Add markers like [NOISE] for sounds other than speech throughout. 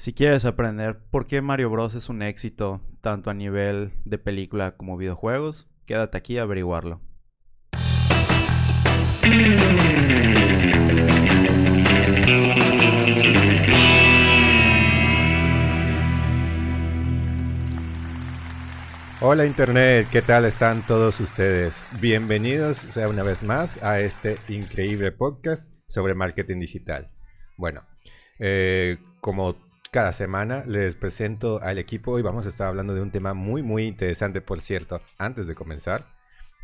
Si quieres aprender por qué Mario Bros es un éxito tanto a nivel de película como videojuegos, quédate aquí a averiguarlo. Hola Internet, ¿qué tal están todos ustedes? Bienvenidos sea una vez más a este increíble podcast sobre marketing digital. Bueno, eh, como cada semana les presento al equipo y vamos a estar hablando de un tema muy muy interesante, por cierto, antes de comenzar.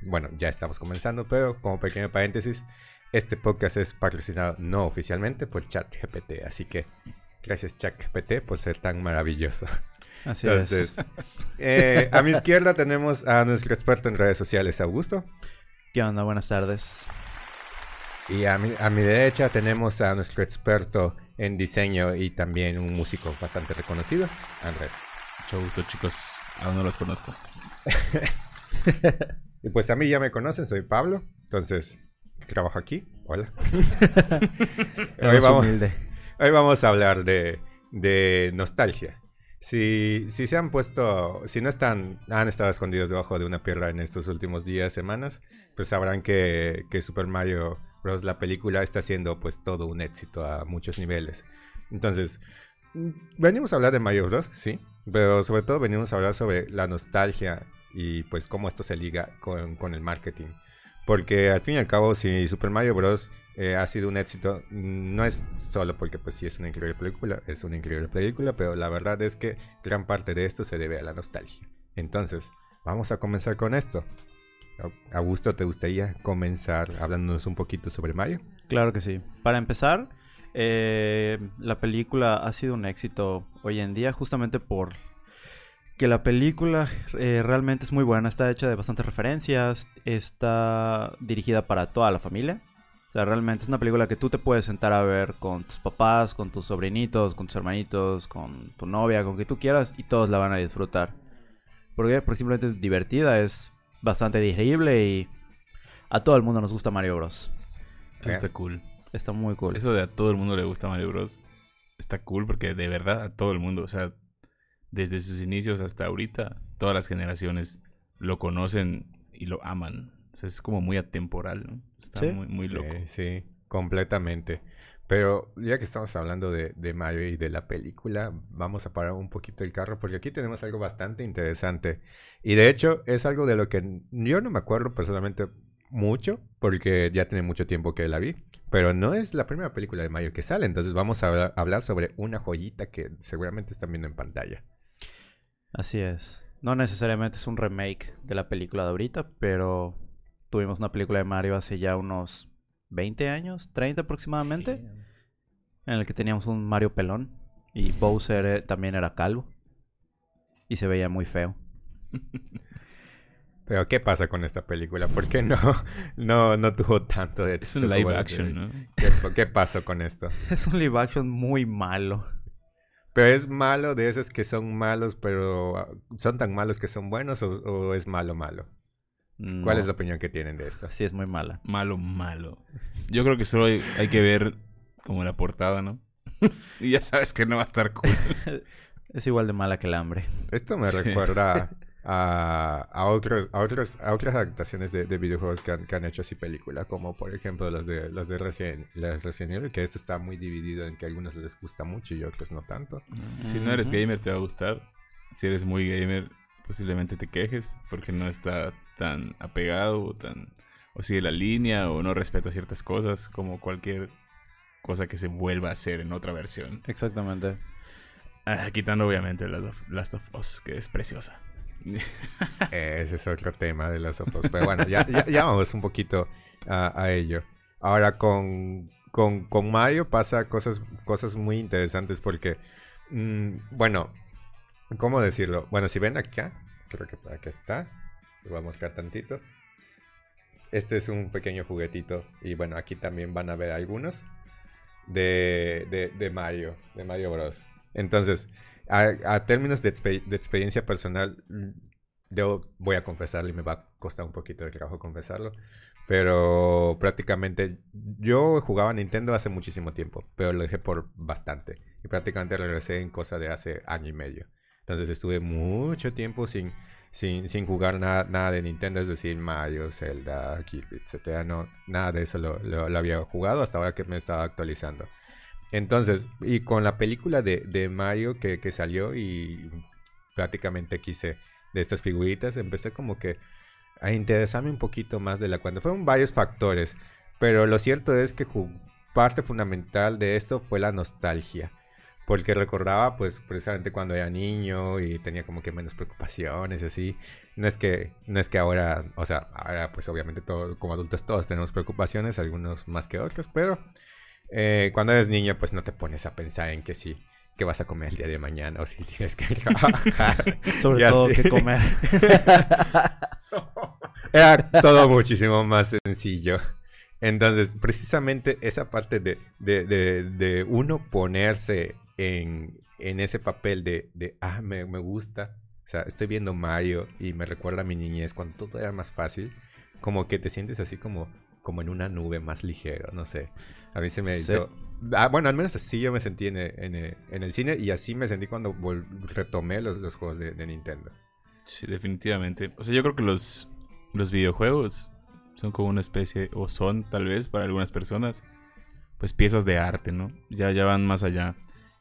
Bueno, ya estamos comenzando, pero como pequeño paréntesis, este podcast es patrocinado no oficialmente por ChatGPT, así que gracias ChatGPT por ser tan maravilloso. Así Entonces, eh, a mi izquierda tenemos a nuestro experto en redes sociales, Augusto. ¿Qué onda? Buenas tardes. Y a mi, a mi derecha tenemos a nuestro experto en diseño y también un músico bastante reconocido, Andrés. Mucho gusto, chicos. Aún no los conozco. [LAUGHS] y pues a mí ya me conocen, soy Pablo. Entonces, trabajo aquí. Hola. [LAUGHS] hoy, vamos, hoy, vamos, a hablar de, de nostalgia. Si, si, se han puesto, si no están, han estado escondidos debajo de una piedra en estos últimos días, semanas, pues sabrán que, que Super Mario la película está siendo pues todo un éxito a muchos niveles. Entonces, mm, venimos a hablar de Mario Bros, sí, pero sobre todo venimos a hablar sobre la nostalgia y pues cómo esto se liga con, el marketing. Porque al fin y al cabo, si Super Mario Bros. Eh, ha sido un éxito, no es solo porque pues sí es una increíble película, es una increíble película, pero la verdad es que gran parte de esto se debe a la nostalgia. Entonces, vamos a comenzar con esto. Augusto, ¿te gustaría comenzar hablándonos un poquito sobre Mario? Claro que sí. Para empezar, eh, la película ha sido un éxito hoy en día justamente por que la película eh, realmente es muy buena, está hecha de bastantes referencias, está dirigida para toda la familia. O sea, realmente es una película que tú te puedes sentar a ver con tus papás, con tus sobrinitos, con tus hermanitos, con tu novia, con quien tú quieras y todos la van a disfrutar. Porque, porque simplemente es divertida, es bastante digerible y a todo el mundo nos gusta Mario Bros. está cool. Está muy cool. Eso de a todo el mundo le gusta Mario Bros. Está cool porque de verdad a todo el mundo, o sea, desde sus inicios hasta ahorita, todas las generaciones lo conocen y lo aman. O sea, es como muy atemporal, ¿no? Está muy, muy loco. Sí, completamente. Pero ya que estamos hablando de, de, Mario y de la película, vamos a parar un poquito el carro porque aquí tenemos algo bastante interesante. Y de hecho es algo de lo que yo no me acuerdo personalmente mucho porque ya tiene mucho tiempo que la vi. Pero no es la primera película de Mario que sale, entonces vamos a hablar sobre una joyita que seguramente están viendo en pantalla. Así es. No necesariamente es un remake de la película de ahorita, pero tuvimos una película de Mario hace ya unos 20 años, 30 aproximadamente, en el que teníamos un Mario pelón y Bowser eh, también era calvo y se veía muy feo. [LAUGHS] Pero ¿qué pasa con esta película? ¿Por qué no, [LAUGHS] no, no tuvo tanto de... Es un live action, ¿no? ¿Qué, pasó con esto? [LAUGHS] Es un live action muy malo. Pero es malo de esos que son malos, pero ah, son tan malos que son buenos o es malo malo. ¿Cuál es la opinión que tienen de esto? Sí, es muy mala. Malo, malo. Yo creo que solo hay, que ver como la portada, ¿no? [LAUGHS] y ya sabes que no va a estar cool. [LAUGHS] es igual de mala que el hambre. Esto me recuerda [LAUGHS] a, a, otros, a, otros, a otras adaptaciones de, videojuegos que han, hecho así película, como por ejemplo las de las de Resident, Evil, que esto está muy dividido en que a algunos les gusta mucho y otros no tanto. Si no eres gamer te va a gustar. Si eres muy gamer posiblemente te quejes porque no está tan apegado o tan o sigue la línea o no respeta ciertas cosas como cualquier cosa que se vuelva a hacer en otra versión. Exactamente. Ah, quitando obviamente Last of, Us, que es preciosa. [LAUGHS] Ese es otro tema de Last of Us. Pero bueno, ya, ya, vamos un poquito a, ello. Ahora con, con, con, Mario pasa cosas, cosas muy interesantes porque, mm, bueno, ¿cómo decirlo? Bueno, si ven acá, creo que acá está. Lo voy a mostrar tantito. Este es un pequeño juguetito. Y bueno, aquí también van a ver algunos de, de, de Mario, de Mario Bros. Entonces, a, términos de, experiencia personal, yo voy a confesarlo y me va a costar un poquito de trabajo confesarlo. Pero prácticamente yo jugaba Nintendo hace muchísimo tiempo, pero lo dejé por bastante. Y prácticamente regresé en cosa de hace año y medio. Entonces estuve mucho tiempo sin, sin, sin jugar nada, nada de Nintendo, es decir, Mario, Zelda, Kirby, etc. No, nada de eso lo, lo, había jugado hasta ahora que me estaba actualizando. Entonces, y con la película de, de Mario que, que, salió y prácticamente quise de estas figuritas, empecé como que a interesarme un poquito más de la cuenta. Fueron varios factores, pero lo cierto es que parte fundamental de esto fue la nostalgia. Porque recordaba, pues, precisamente cuando era niño y tenía como que menos preocupaciones y así. No es que, no es que ahora, o sea, ahora, pues, obviamente, todo, como adultos todos tenemos preocupaciones, algunos más que otros, pero eh, cuando eres niño, pues, no te pones a pensar en que sí qué vas a comer el día de mañana o si [LAUGHS] tienes que trabajar. [LAUGHS] Sobre todo qué comer. [LAUGHS] Era todo muchísimo más sencillo. Entonces, precisamente esa parte de, de, uno ponerse en, en, ese papel de, de ah, me, me, gusta. O sea, estoy viendo Mario y me recuerda a mi niñez cuando todo era más fácil. Como que te sientes así como, como en una nube más ligero, no sé. A mí se me hizo... Ah, bueno, al menos así yo me sentí en el, en el, cine y así me sentí cuando retomé los, los juegos de, Nintendo. Sí, definitivamente. O sea, yo creo que los, los videojuegos son como una especie, o son tal vez para algunas personas, pues piezas de arte, ¿no? Ya, ya van más allá.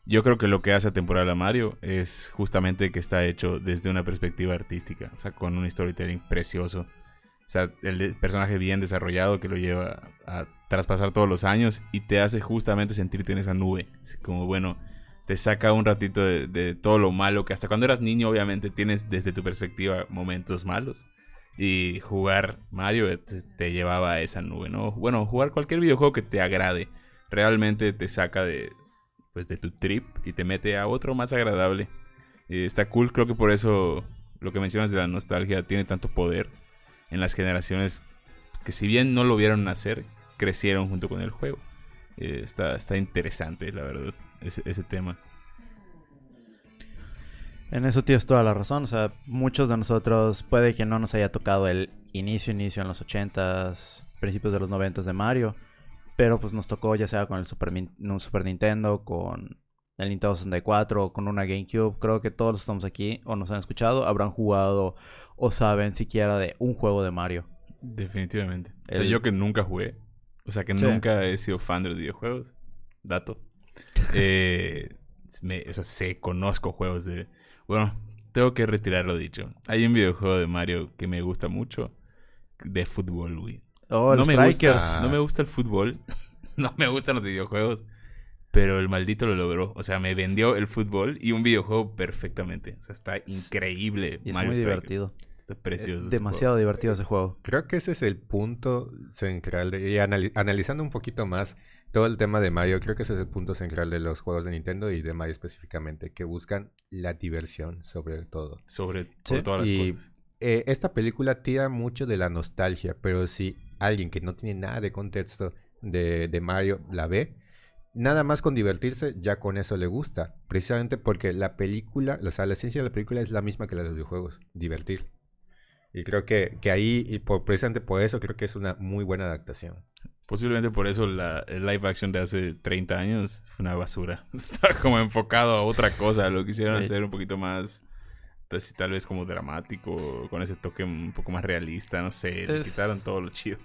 Yo creo que lo que hace a temporada Mario es justamente que está hecho desde una perspectiva artística, o sea, con un storytelling precioso. O sea, el personaje bien desarrollado que lo lleva a traspasar todos los años y te hace justamente sentirte en esa nube. como, bueno, te saca un ratito de, todo lo malo que hasta cuando eras niño, obviamente, tienes desde tu perspectiva momentos malos. Y jugar Mario te, llevaba a esa nube, ¿no? Bueno, jugar cualquier videojuego que te agrade. Realmente te saca de, pues, de tu trip y te mete a otro más agradable. está cool, creo que por eso lo que mencionas de la nostalgia tiene tanto poder en las generaciones que si bien no lo vieron nacer, crecieron junto con el juego. Eh, está, está interesante, la verdad, ese, tema. En eso tienes toda la razón. O sea, muchos de nosotros puede que no nos haya tocado el inicio, inicio en los 80s, principios de los 90s de Mario. Pero pues nos tocó ya sea con el Super, un Super Nintendo, con el Nintendo 64, con una GameCube. Creo que todos los que estamos aquí o nos han escuchado habrán jugado o saben siquiera de un juego de Mario. Definitivamente. O sea, yo que nunca jugué. O sea, que nunca he sido fan de los videojuegos. Dato. [LAUGHS] Eh, o sea, sé, conozco juegos de... Bueno, tengo que retirar lo dicho. Hay un videojuego de Mario que me gusta mucho. De fútbol, güey. Oh, no, me gusta, no me gusta el fútbol. [LAUGHS] no me gustan los videojuegos. Pero el maldito lo logró. O sea, me vendió el fútbol y un videojuego perfectamente. O sea, está increíble. Y es muy divertido. Está precioso. demasiado divertido ese juego. Creo que ese es el punto central. De, y analizando un poquito más todo el tema de Mario, creo que ese es el punto central de los juegos de Nintendo y de Mario específicamente, que buscan la diversión sobre todo. Sobre todas las y, eh, esta película tira mucho de la nostalgia, pero si alguien que no tiene nada de contexto de, de Mario la ve, nada más con divertirse, ya con eso le gusta. Precisamente porque la película, o sea, la esencia de la película es la misma que la de los videojuegos, divertir. Y creo que, que ahí, y por, precisamente por eso, creo que es una muy buena adaptación. Posiblemente por eso la, el live action de hace 30 años fue una basura. [LAUGHS] Estaba como enfocado a otra cosa. Lo quisieron hacer un poquito más, pues, tal vez como dramático, con ese toque un poco más realista, no sé. quitaron todo lo chido.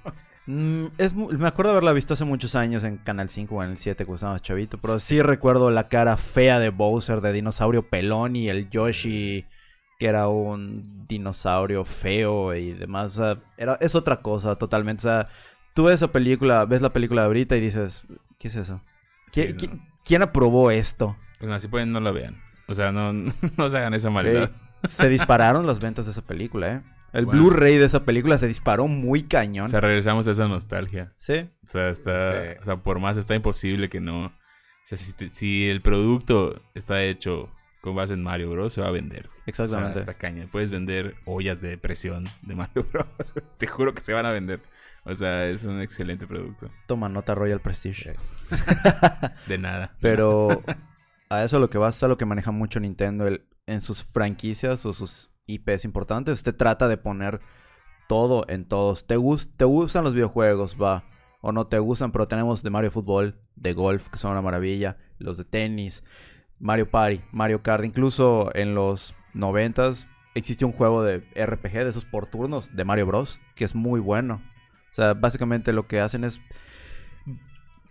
Mm, es, me acuerdo haberla visto hace muchos años en Canal 5 o en el 7 cuando estaba chavito, pero sí recuerdo la cara fea de Bowser, de dinosaurio pelón y el Yoshi que era un dinosaurio feo y demás. O sea, era, es otra cosa totalmente. O sea, tú ves esa película, ves la película de ahorita y dices, ¿qué es eso? ¿Quién aprobó esto? Pues así pueden no la vean. O sea, no, [LAUGHS] no se hagan esa maldad. Se dispararon las ventas de esa película, ¿eh? El Blu-ray de esa película se disparó muy cañón. O sea, regresamos a esa nostalgia. Sí. O sea, está, o sea por más está imposible que no. O sea, si, si, el producto está hecho con base en Mario Bros. se va a vender. Exactamente. esta caña. Puedes vender ollas de presión de Mario Bros. [LAUGHS] Te juro que se van a vender. O sea, es un excelente producto. Toma nota Royal Prestige. [LAUGHS] de nada. Pero a eso lo que va a lo que maneja mucho Nintendo en sus franquicias o sus IPs importantes. Te trata de poner todo en todos. ¿Te, te gustan los videojuegos? Va. O no te gustan, pero tenemos de Mario Fútbol, de golf, que son una maravilla, los de tenis, Mario Party, Mario Kart. Incluso en los noventas existió un juego de RPG de esos por turnos de Mario Bros. que es muy bueno. O sea, básicamente lo que hacen es.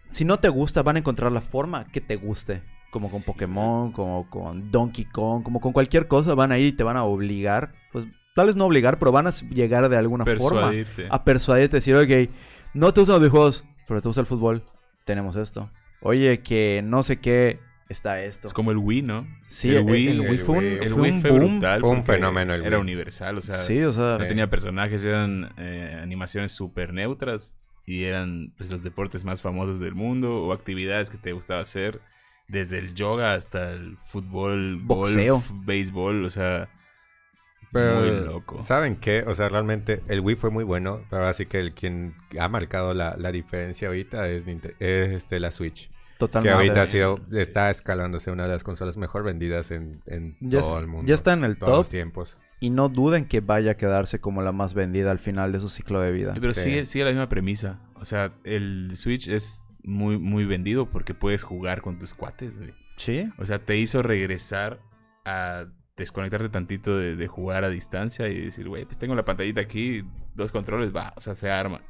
Si no te gusta, van a encontrar la forma que te guste. Como con Pokémon, como con Donkey Kong, como con cualquier cosa, van a ir y te van a obligar. Pues tal vez no obligar, pero van a llegar de alguna forma a persuadirte, decir, ok, no te gustan los videojuegos, pero te gusta el fútbol, tenemos esto. Oye, que no sé qué, está esto. Es como el Wii, ¿no? Sí, el Wii, fue un, el Wii fue, brutal. Fue un fenómeno. El era universal, o sea, sí, o sea, no tenía personajes, eran eh, animaciones súper neutras y eran pues, los deportes más famosos del mundo o actividades que te gustaba hacer, desde el yoga hasta el fútbol, Boxeo. golf, béisbol, o sea, muy loco. ¿Saben qué? O sea, realmente el Wii fue muy bueno, pero así que el quien ha marcado la, la diferencia ahorita es, es este, la Switch. Totalmente. Que ahorita ha sido, está escalándose una de las consolas mejor vendidas en, todo el mundo. Ya está en el top. tiempos. Y no duden que vaya a quedarse como la más vendida al final de su ciclo de vida. Pero sigue, sigue la misma premisa. O sea, el Switch es muy, muy vendido porque puedes jugar con tus cuates, güey. Sí. O sea, te hizo regresar a desconectarte tantito de, de jugar a distancia y decir, güey, pues tengo la pantallita aquí, dos controles, va, o sea, se arma.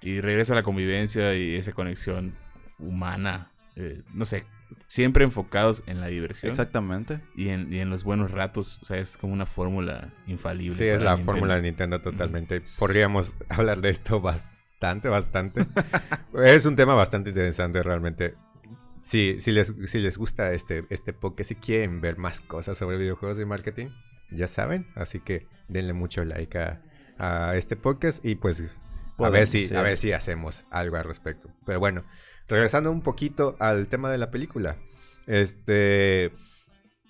Y regresa la convivencia y esa conexión humana eh, no sé, siempre enfocados en la diversión. Exactamente. Y en, y en los buenos ratos, o sea, es como una fórmula infalible. Sí, es la fórmula de Nintendo totalmente. Podríamos [LAUGHS] hablar de esto bastante, bastante. es un tema bastante interesante realmente. Sí, si les, si les gusta este, este podcast, si quieren ver más cosas sobre videojuegos y marketing, ya saben. Así que denle mucho like a, a este podcast y pues a ver, si, a ver si hacemos algo al respecto. Pero bueno, regresando un poquito al tema de la película. Este.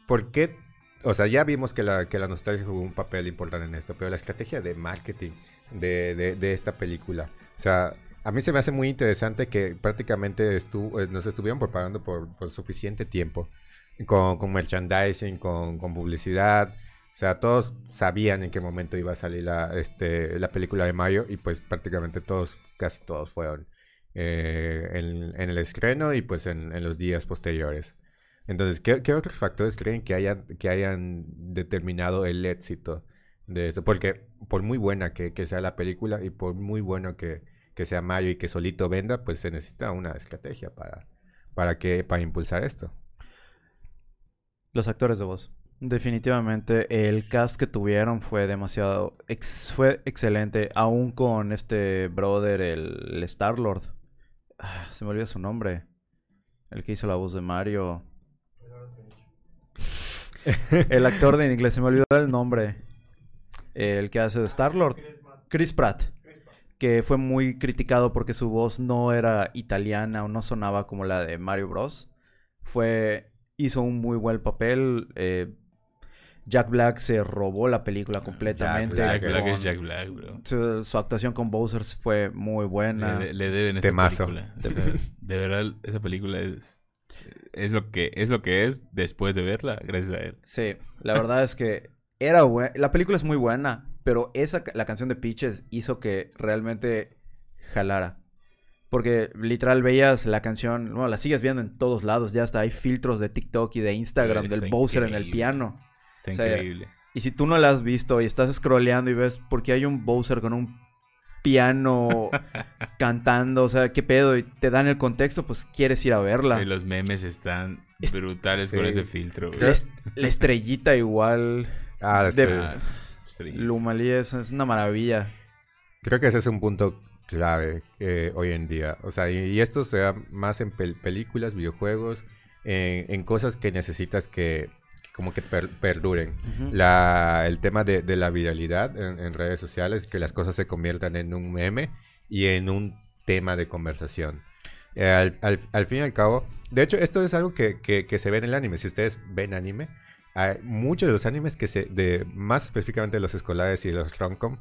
¿Por qué? O sea, ya vimos que la, que la nostalgia jugó un papel importante en esto, pero la estrategia de marketing de, de, esta película. O sea, a mí se me hace muy interesante que prácticamente estuvo, eh, nos estuvieron propagando por, por suficiente tiempo. Con, con merchandising, con, con, publicidad. O sea, todos sabían en qué momento iba a salir la, este, la película de Mario y pues prácticamente todos, casi todos fueron eh, en, el estreno y pues en, los días posteriores. Entonces, ¿qué, otros factores creen que hayan, que hayan determinado el éxito de esto? Porque por muy buena que, sea la película y por muy bueno que, sea Mayo y que solito venda, pues se necesita una estrategia para, para, que, para impulsar esto. Los actores de voz. Definitivamente el cast que tuvieron fue demasiado fue excelente, aún con este brother el Star Lord. Ah, se me olvida su nombre. El que hizo la voz de Mario. El actor de inglés, se me olvidó el nombre. El que hace de Star-Lord. Chris Pratt. Que fue muy criticado porque su voz no era italiana o no sonaba como la de Mario Bros. Fue. Hizo un muy buen papel. Eh, Jack Black se robó la película ah, completamente. Jack, Black es Jack Black, bro. Su, actuación con Bowser fue muy buena. Le, deben esa película. De, verdad, esa película es, es, lo que, es lo que es después de verla, gracias a él. Sí, la verdad es que era buena. La película es muy buena, pero esa, la canción de Peaches hizo que realmente jalara. Porque literal veías la canción, bueno, la sigues viendo en todos lados, ya hasta hay filtros de TikTok y de Instagram del Bowser en el piano. Está increíble. Y si tú no la has visto y estás scrolleando y ves por qué hay un Bowser con un piano [LAUGHS] cantando, o sea, qué pedo, y te dan el contexto, pues quieres ir a verla. Y los memes están brutales con ese filtro. La, estrellita igual. Ah, la estrella. Lumalí es, una maravilla. Creo que ese es un punto clave eh, hoy en día. O sea, y, esto se da más en películas, videojuegos, en cosas que necesitas que como que perduren. la, el tema de, de la viralidad en, redes sociales, que las cosas se conviertan en un meme y en un tema de conversación. Eh, al, al, fin y al cabo, de hecho, esto es algo que, que, se ve en el anime. Si ustedes ven anime, hay muchos de los animes que se, de, más específicamente los escolares y los romcom,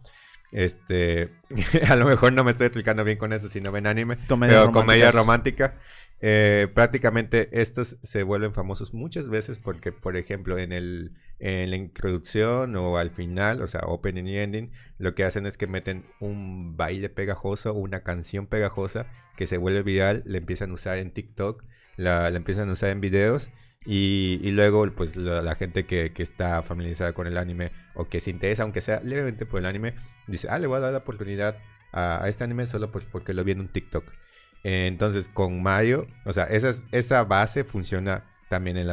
este, [LAUGHS] a lo mejor no me estoy explicando bien con eso si no ven anime, pero comedia romántica. Eh, prácticamente estos se vuelven famosos muchas veces porque, por ejemplo, en el, en la introducción o al final, o sea, opening y ending, lo que hacen es que meten un baile pegajoso, una canción pegajosa que se vuelve viral, le empiezan a usar en TikTok, la, empiezan a usar en videos y, luego pues la, gente que, está familiarizada con el anime o que se interesa, aunque sea levemente por el anime, dice, ah, le voy a dar la oportunidad a, este anime solo pues porque lo vi en un TikTok. Entonces con Mario, o sea, esa, esa base funciona también en,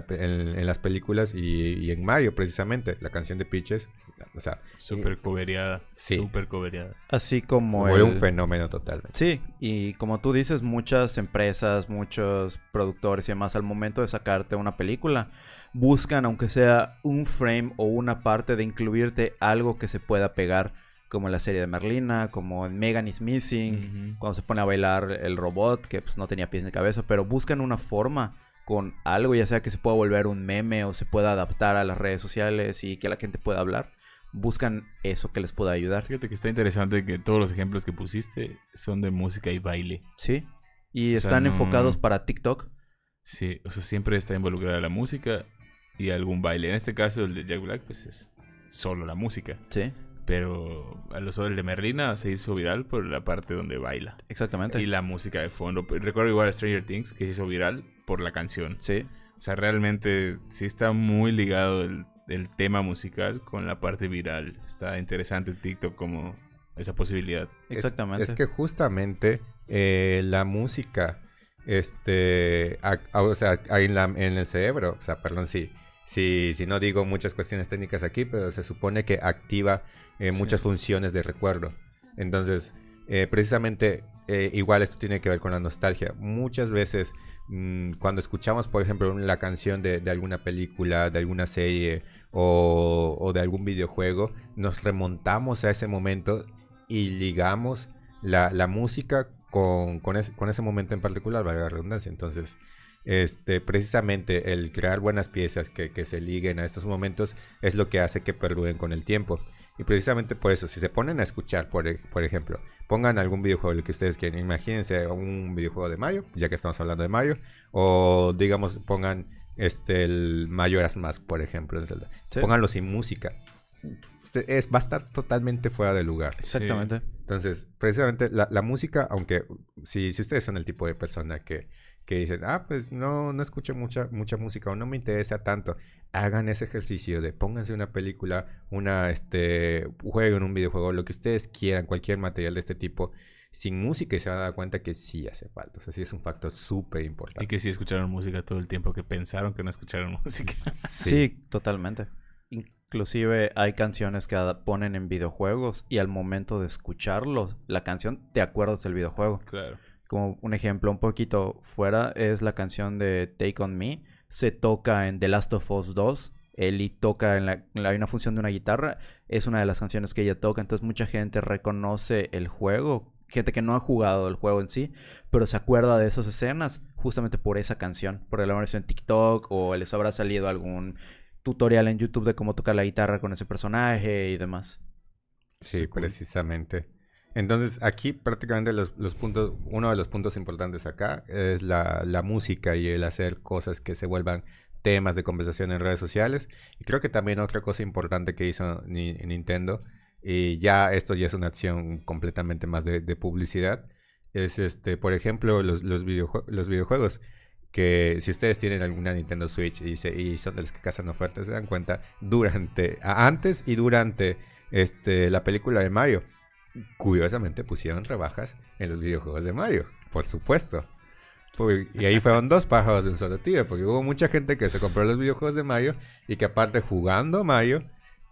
las películas y, en Mario precisamente, la canción de Peaches, o sea... Súper coveriada, sí. súper coveriada. Así como... Fue un fenómeno total. Sí, y como tú dices, muchas empresas, muchos productores y demás, al momento de sacarte una película, buscan, aunque sea un frame o una parte, de incluirte algo que se pueda pegar como en la serie de Merlina, como en Megan is Missing, cuando se pone a bailar el robot, que pues no tenía pies ni cabeza, pero buscan una forma con algo, ya sea que se pueda volver un meme o se pueda adaptar a las redes sociales y que la gente pueda hablar, buscan eso que les pueda ayudar. Fíjate que está interesante que todos los ejemplos que pusiste son de música y baile. Sí. Y están enfocados para TikTok. Sí, o sea, siempre está involucrada la música y algún baile. En este caso, el de Jack Black, pues es solo la música. Sí. Pero a lo el de Merlina se hizo viral por la parte donde baila. Exactamente. Y la música de fondo. Recuerdo igual a Stranger Things que se hizo viral por la canción. Sí. O sea, realmente sí está muy ligado el, tema musical con la parte viral. Está interesante TikTok como esa posibilidad. Exactamente. Es, que justamente eh, la música, este, o sea, en, la, en el cerebro, o sea, perdón, sí. Si, si no digo muchas cuestiones técnicas aquí, pero se supone que activa eh, muchas funciones de recuerdo. Entonces, eh, precisamente, eh, igual esto tiene que ver con la nostalgia. Muchas veces, mm, cuando escuchamos, por ejemplo, la canción de, alguna película, de alguna serie o, de algún videojuego, nos remontamos a ese momento y ligamos la, música con, con, ese momento en particular, valga la redundancia. Entonces, este, precisamente el crear buenas piezas que, que, se liguen a estos momentos es lo que hace que perduren con el tiempo. Y precisamente por eso, si se ponen a escuchar, por, por ejemplo, pongan algún videojuego el que ustedes quieran, imagínense un videojuego de Mario, ya que estamos hablando de Mario, o digamos, pongan este el Majora's Mask, por ejemplo, en Zelda. Pónganlo sin música. Este, es, va a estar totalmente fuera de lugar. Exactamente. Entonces, precisamente la, la música, aunque si, si ustedes son el tipo de persona que que dicen, ah, pues no, no escucho mucha, mucha música o no me interesa tanto. Hagan ese ejercicio de pónganse una película, una, este, juego en un videojuego, lo que ustedes quieran, cualquier material de este tipo, sin música y se van a dar cuenta que sí hace falta. O sea, sí es un factor súper importante. Y que sí escucharon música todo el tiempo, que pensaron que no escucharon [LAUGHS] música. sí, totalmente. Inclusive hay canciones que ponen en videojuegos y al momento de escucharlos, la canción te acuerdas del videojuego. Claro como un ejemplo un poquito fuera, es la canción de Take On Me. Se toca en The Last of Us 2. Ellie toca en la, hay una función de una guitarra. Es una de las canciones que ella toca. Entonces mucha gente reconoce el juego. Gente que no ha jugado el juego en sí, pero se acuerda de esas escenas justamente por esa canción. Por el haber en TikTok o les habrá salido algún tutorial en YouTube de cómo tocar la guitarra con ese personaje y demás. Sí, precisamente. Entonces, aquí prácticamente los, puntos, uno de los puntos importantes acá es la, música y el hacer cosas que se vuelvan temas de conversación en redes sociales. Y creo que también otra cosa importante que hizo Nintendo, y ya esto ya es una acción completamente más de, publicidad, es este, por ejemplo, los, los, los videojuegos que si ustedes tienen alguna Nintendo Switch y, y son de los que cazan ofertas, se dan cuenta durante, antes y durante este, la película de Mario curiosamente pusieron rebajas en los videojuegos de Mario, por supuesto. Y ahí fueron dos pájaros de un solo tiro, porque hubo mucha gente que se compró los videojuegos de Mario y que aparte jugando Mario,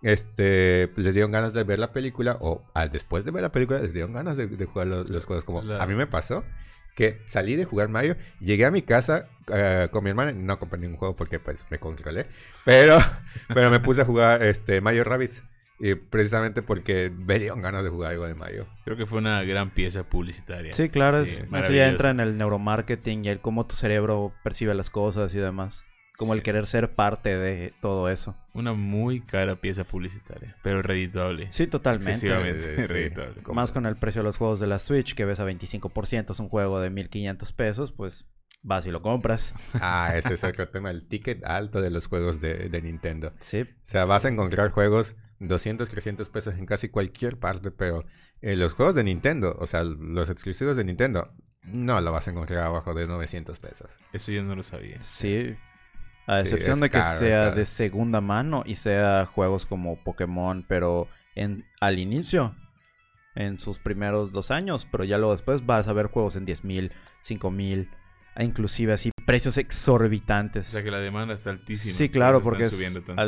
este, les dieron ganas de ver la película o al después de ver la película les dieron ganas de, jugar los, juegos como a mí me pasó que salí de jugar Mario, llegué a mi casa eh, con mi hermana, no compré ningún juego porque pues me controlé, pero, [LAUGHS] pero me puse a jugar este Mario Rabbits. Y precisamente porque [LAUGHS] me dieron ganas de jugar algo de Mario. Creo que fue una gran pieza publicitaria. Sí, claro, eso ya entra en el neuromarketing y el cómo tu cerebro percibe las cosas y demás. Como el querer ser parte de todo eso. Una muy cara pieza publicitaria, pero redituable. Sí, totalmente. redituable. Más con el precio de los juegos de la Switch, que ves a 25%, es un juego de 1500 pesos, pues vas y lo compras. [LAUGHS] Ah, ese es otro tema, el ticket alto de los juegos de, de, Nintendo. Sí. O sea, vas a encontrar juegos 200, 300 pesos en casi cualquier parte, pero eh, los juegos de Nintendo, o sea, los exclusivos de Nintendo, no lo vas a encontrar abajo de 900 pesos. Eso yo no lo sabía. Sí. A excepción de que sea de segunda mano y sea juegos como Pokémon, pero en, al inicio, en sus primeros dos años, pero ya luego después vas a ver juegos en 10 mil, 5 mil, inclusive así precios exorbitantes. O sea que la demanda está altísima. Sí, claro, porque es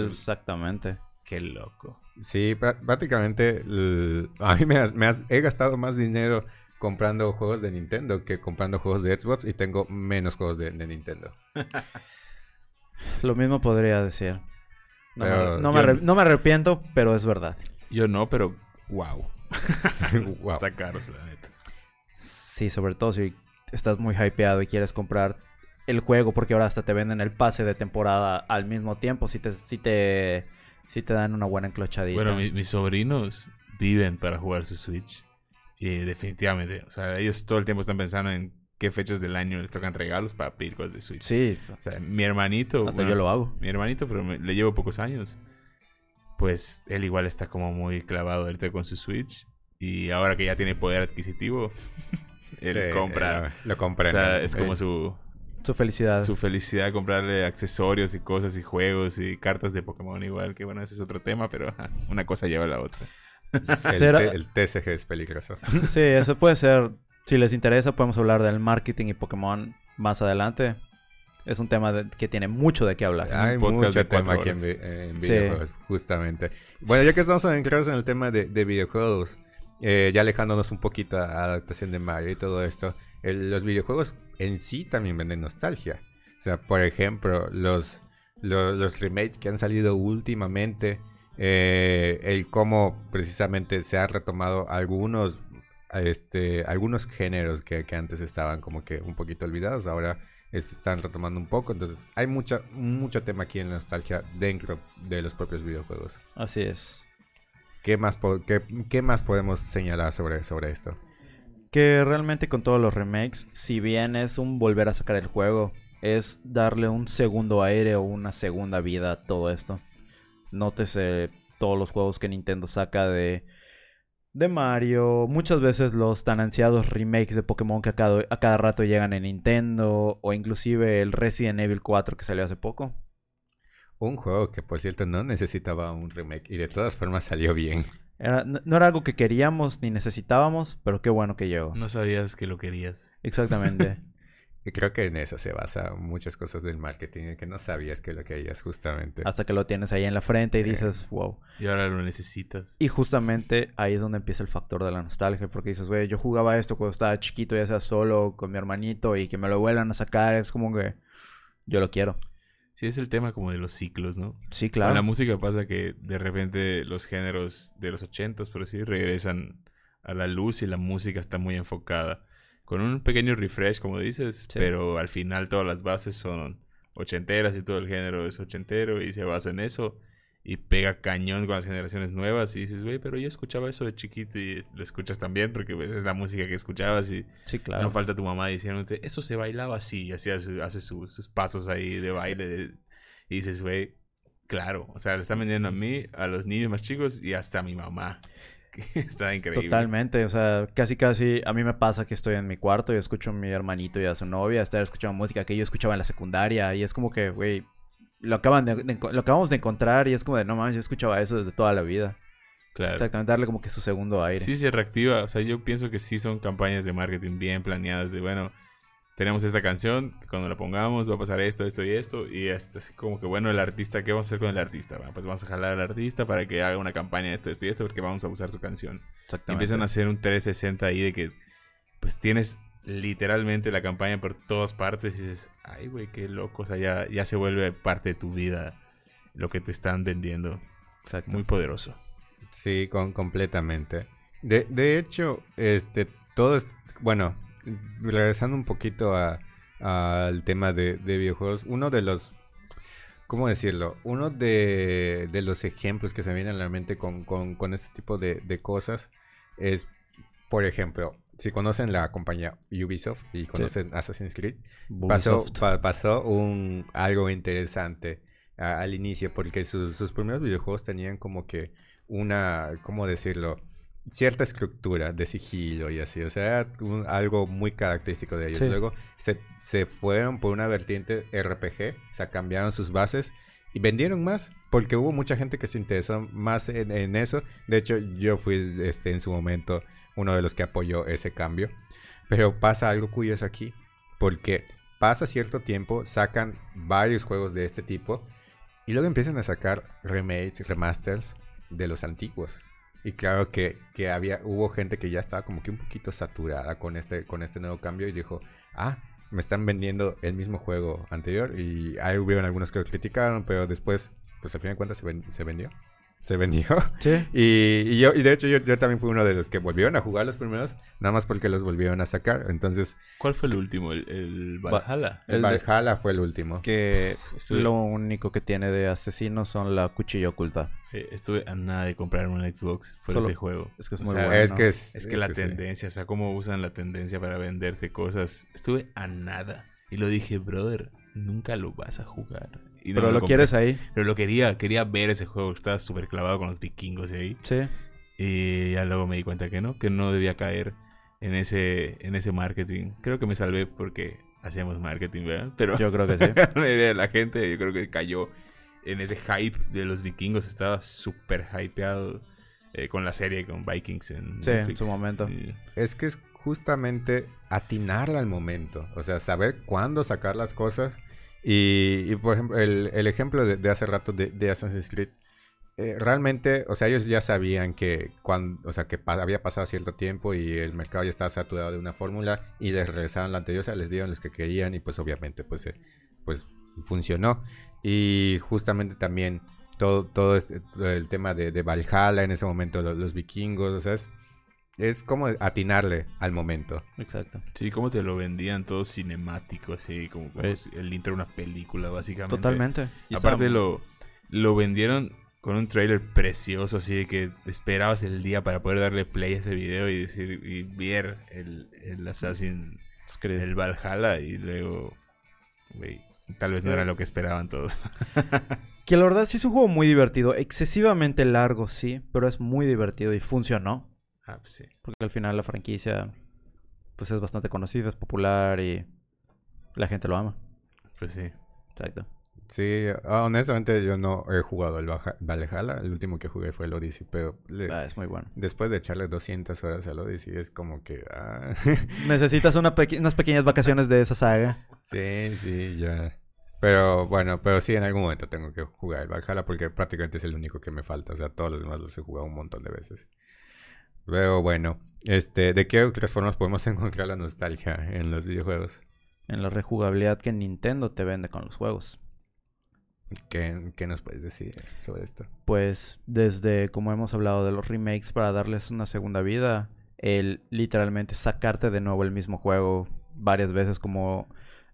exactamente. Qué loco. Sí, prácticamente a mí me, he gastado más dinero comprando juegos de Nintendo que comprando juegos de Xbox y tengo menos juegos de, Nintendo. [LAUGHS] Lo mismo podría decir. No, me, arrepiento, pero es verdad. Yo no, pero wow. wow. [LAUGHS] Está caro, la neta. Sí, sobre todo si estás muy hypeado y quieres comprar el juego porque ahora hasta te venden el pase de temporada al mismo tiempo si te si te si te dan una buena enclochadita. Bueno, mis sobrinos viven para jugar su Switch y definitivamente, o sea, ellos todo el tiempo están pensando en qué fechas del año les tocan regalos para pedir cosas de Switch. Sí. O sea, mi hermanito, hasta yo lo hago. Mi hermanito, pero le llevo pocos años. Pues él igual está como muy clavado ahorita con su Switch y ahora que ya tiene poder adquisitivo [LAUGHS] él compra. Eh, lo compra. O sea, es como su... Su felicidad. Su felicidad comprarle accesorios y cosas y juegos y cartas de Pokémon igual, que bueno, ese es otro tema, pero una cosa lleva a la otra. el, TCG es peligroso. [LAUGHS] Sí, eso puede ser. Si les interesa, podemos hablar del marketing y Pokémon más adelante. Es un tema que tiene mucho de qué hablar. Hay mucho tema aquí en, videojuegos, justamente. Bueno, ya que estamos entrados en el tema de videojuegos, eh, ya alejándonos un poquito a la adaptación de Mario y todo esto, los videojuegos en sí también venden nostalgia. O sea, por ejemplo, los, los, remakes que han salido últimamente, eh, el cómo precisamente se han retomado algunos, este, algunos géneros que, antes estaban como que un poquito olvidados, ahora están retomando un poco. Entonces, hay mucha, mucho tema aquí en nostalgia dentro de los propios videojuegos. Así es. ¿Qué más, qué, más podemos señalar sobre, sobre esto? Que realmente con todos los remakes, si bien es un volver a sacar el juego, es darle un segundo aire o una segunda vida a todo esto. Nótese todos los juegos que Nintendo saca de, de Mario, muchas veces los tan ansiados remakes de Pokémon que a cada, a cada rato llegan en Nintendo, o inclusive el Resident Evil 4 que salió hace poco. Un juego que, por cierto, no necesitaba un remake y de todas formas salió bien. No, era algo que queríamos ni necesitábamos, pero qué bueno que llegó. No sabías que lo querías. Exactamente. [LAUGHS] y creo que en eso se basa muchas cosas del marketing, que no sabías que lo querías justamente. Hasta que lo tienes ahí en la frente y dices, wow. Y ahora lo necesitas. Y justamente ahí es donde empieza el factor de la nostalgia, porque dices, güey, yo jugaba esto cuando estaba chiquito, ya sea solo, con mi hermanito, y que me lo vuelvan a sacar, es como que yo lo quiero. Sí, es el tema como de los ciclos, ¿no? Sí, claro. Con la música pasa que de repente los géneros de los ochentas, pero sí, regresan a la luz y la música está muy enfocada. Con un pequeño refresh, como dices, pero al final todas las bases son ochenteras y todo el género es ochentero y se basa en eso y pega cañón con las generaciones nuevas y dices, güey, pero yo escuchaba eso de chiquito y lo escuchas también porque pues, es la música que escuchabas y sí, claro. no falta tu mamá diciéndote, eso se bailaba así y así hace, sus, pasos ahí de baile y dices, güey, claro, o sea, le están vendiendo a mí, a los niños más chicos y hasta a mi mamá. [LAUGHS] Está increíble. Totalmente, o sea, casi casi a mí me pasa que estoy en mi cuarto y escucho a mi hermanito y a su novia estar escuchando música que yo escuchaba en la secundaria y es como que, güey, lo, acaban de, lo acabamos de encontrar y es como de, no mames, yo escuchaba eso desde toda la vida. Claro. Exactamente, darle como que su segundo aire. Sí, se reactiva. O sea, yo pienso que sí son campañas de marketing bien planeadas de, bueno, tenemos esta canción, cuando la pongamos va a pasar esto, esto y esto. Y es así como que, bueno, el artista, ¿qué vamos a hacer con el artista? Bueno, pues vamos a jalar al artista para que haga una campaña de esto, esto y esto, porque vamos a usar su canción. Exactamente. Y empiezan a hacer un 360 ahí de que, pues tienes literalmente la campaña por todas partes y dices, ay, güey, qué loco. O sea, ya, ya se vuelve parte de tu vida lo que te están vendiendo. Exacto. Muy poderoso. Sí, con, completamente. De, de hecho, este, todo es, bueno, regresando un poquito al tema de, videojuegos, uno de los, ¿cómo decirlo? Uno de, de, los ejemplos que se vienen a la mente con, con, con este tipo de, de cosas es, por ejemplo, si conocen la compañía Ubisoft y conocen Assassin's Creed, pasó, pasó un, algo interesante al inicio porque sus, sus primeros videojuegos tenían como que una, ¿cómo decirlo? cierta estructura de sigilo y así, o sea, algo muy característico de ellos. Luego se, se, fueron por una vertiente RPG, o sea, cambiaron sus bases y vendieron más porque hubo mucha gente que se interesó más en, en eso. De hecho, yo fui este, en su momento uno de los que apoyó ese cambio. Pero pasa algo curioso aquí, porque pasa cierto tiempo, sacan varios juegos de este tipo y luego empiezan a sacar remakes, remasters de los antiguos. Y claro que, que, había, hubo gente que ya estaba como que un poquito saturada con este, con este nuevo cambio y dijo, ah, me están vendiendo el mismo juego anterior. Y ahí hubieron algunos que lo criticaron, pero después, pues al fin de cuentas se, se vendió se vendió. Sí. [LAUGHS] Y, yo, y de hecho yo, también fui uno de los que volvieron a jugar los primeros, nada más porque los volvieron a sacar. Entonces. ¿Cuál fue el último? ¿El, Valhalla? El, Valhalla fue el último. Que lo único que tiene de asesino son la cuchilla oculta. Eh, estuve a nada de comprar un Xbox por ese juego. Es que es muy bueno. Es que, es, que la tendencia, o sea, cómo usan la tendencia para venderte cosas. Estuve a nada. Y lo dije, brother, nunca lo vas a jugar pero lo, quieres ahí. Pero lo quería, quería ver ese juego. Estaba súper clavado con los vikingos ahí. Sí. Y ya luego me di cuenta que no, que no debía caer en ese, en ese marketing. Creo que me salvé porque hacíamos marketing, ¿verdad? Pero yo creo que sí. [LAUGHS] la gente, yo creo que cayó en ese hype de los vikingos. Estaba súper hypeado eh, con la serie, con Vikings en sí, en su momento. Es que es justamente atinarla al momento. O sea, saber cuándo sacar las cosas y, por ejemplo, el, ejemplo de, hace rato de, Assassin's Creed, eh, realmente, o sea, ellos ya sabían que cuando, o sea, que había pasado cierto tiempo y el mercado ya estaba saturado de una fórmula y les regresaron la anterior, o sea, les dieron los que querían y pues obviamente pues, eh, pues funcionó. Y justamente también todo, todo este, el tema de, de Valhalla en ese momento, los, vikingos, o sea, es como atinarle al momento. Exacto. Sí, como te lo vendían todo cinemático, así como, el intro de una película, básicamente. Totalmente. Aparte lo, lo vendieron con un trailer precioso, así de que esperabas el día para poder darle play a ese video y decir y ver el, el Assassin, el Valhalla y luego, güey, tal vez no era lo que esperaban todos. [LAUGHS] que la verdad sí es un juego muy divertido, excesivamente largo, sí, pero es muy divertido y funcionó. Ah, pues sí. Porque al final la franquicia pues es bastante conocida, es popular y la gente lo ama. Pues sí. Exacto. Sí, ah, honestamente yo no he jugado el Valhalla, el último que jugué fue el Odyssey, pero ah, es muy bueno. Después de echarle 200 horas al Odyssey es como que... Ah. [LAUGHS] Necesitas unas pequeñas vacaciones de esa saga. Sí, sí, ya. Pero bueno, pero sí en algún momento tengo que jugar el Valhalla porque prácticamente es el único que me falta, o sea, todos los demás los he jugado un montón de veces. Pero bueno, este, ¿de qué otras formas podemos [LAUGHS] encontrar la nostalgia en los videojuegos? En la rejugabilidad que Nintendo te vende con los juegos. ¿Qué, ¿Qué, nos puedes decir sobre esto? Pues desde, como hemos hablado, de los remakes para darles una segunda vida, el literalmente sacarte de nuevo el mismo juego varias veces como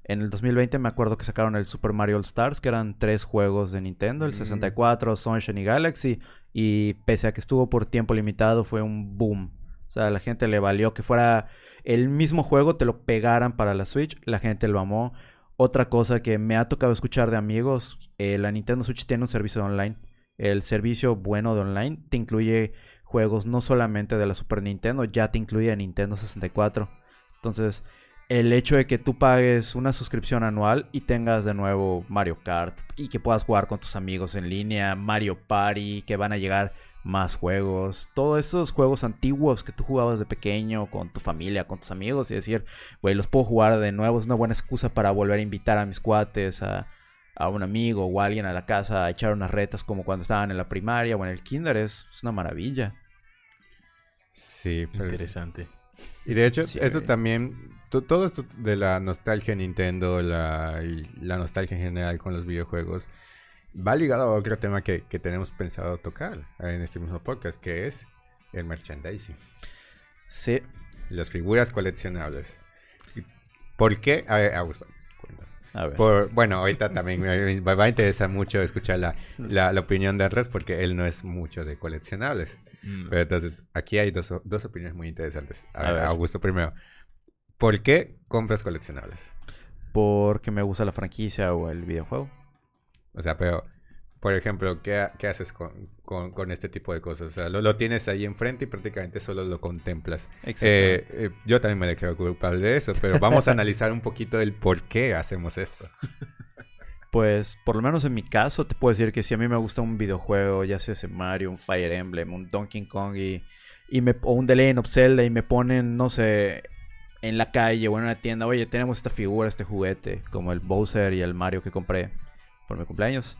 en el 2020 me acuerdo que sacaron el Super Mario All Stars, que eran tres juegos de Nintendo, el 64, mm. Sunshine y Galaxy. Y pese a que estuvo por tiempo limitado, fue un boom. O sea, a la gente le valió que fuera el mismo juego, te lo pegaran para la Switch. La gente lo amó. Otra cosa que me ha tocado escuchar de amigos, eh, la Nintendo Switch tiene un servicio de online. El servicio bueno de online te incluye juegos no solamente de la Super Nintendo, ya te incluye Nintendo 64. Entonces, el hecho de que tú pagues una suscripción anual y tengas de nuevo Mario Kart y que puedas jugar con tus amigos en línea, Mario Party, que van a llegar más juegos, todos esos juegos antiguos que tú jugabas de pequeño con tu familia, con tus amigos y decir, güey, los puedo jugar de nuevo, es una buena excusa para volver a invitar a mis cuates, a, un amigo o a alguien a la casa a echar unas retas como cuando estaban en la primaria o en el kinder, es, una maravilla. Sí, interesante. Y de hecho, eso también, todo esto de la nostalgia Nintendo la, nostalgia en general con los videojuegos, va ligado a otro tema que, tenemos pensado tocar en este mismo podcast, que es el merchandising. Sí. Las figuras coleccionables. ¿Por qué? A ver, Augusto, a ver. Por, bueno, ahorita también me va a interesar mucho escuchar la, la, opinión de Andrés porque él no es mucho de coleccionables. Mm. Pero entonces, aquí hay dos, dos opiniones muy interesantes. A, ver, Augusto, primero. ¿Por qué compras coleccionables? Porque me gusta la franquicia o el videojuego. O sea, pero por ejemplo, ¿qué, haces con, este tipo de cosas? O sea, lo, tienes ahí enfrente y prácticamente solo lo contemplas. Eh, eh, yo también me dejé culpable de eso, pero vamos a [LAUGHS] analizar un poquito el por qué hacemos esto. Pues, por lo menos en mi caso, te puedo decir que si a mí me gusta un videojuego, ya sea ese Mario, un Fire Emblem, un Donkey Kong y, y me, o un The Legend of Zelda y me ponen, no sé, en la calle o en una tienda, oye, tenemos esta figura, este juguete, como el Bowser y el Mario que compré por mi cumpleaños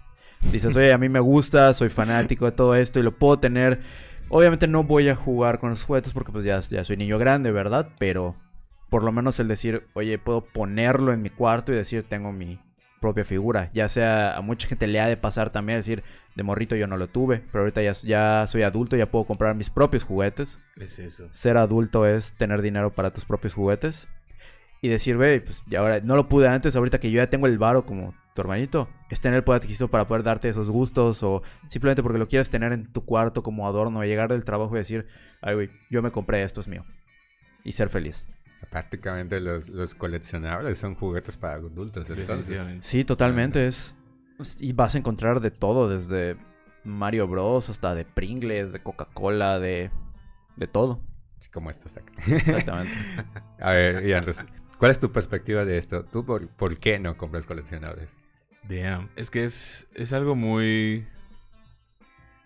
dices, oye, a mí me gusta, soy fanático de todo esto y lo puedo tener. Obviamente no voy a jugar con los juguetes porque pues ya, ya soy niño grande, ¿verdad? Pero por lo menos el decir, oye, puedo ponerlo en mi cuarto y decir, tengo mi propia figura. Ya sea, a mucha gente le ha de pasar también decir, de morrito yo no lo tuve, pero ahorita ya, ya soy adulto, ya puedo comprar mis propios juguetes. Es eso. Ser adulto es tener dinero para tus propios juguetes. Y decir, ve, pues ya ahora no lo pude antes, ahorita que yo ya tengo el varo como tu hermanito, es tener el poder adquisitivo para poder darte esos gustos o simplemente porque lo quieres tener en tu cuarto como adorno, y llegar del trabajo y decir, ay, güey, yo me compré esto, es mío. Y ser feliz. Prácticamente los, coleccionables son juguetes para adultos, entonces. Sí, totalmente. Es, y vas a encontrar de todo, desde Mario Bros. hasta de Pringles, de Coca-Cola, de, de todo. como esto está Exactamente. [LAUGHS] a ver, y ¿cuál es tu perspectiva de esto? ¿Tú por, por qué no compras coleccionables? Damn. Es que es, es algo muy.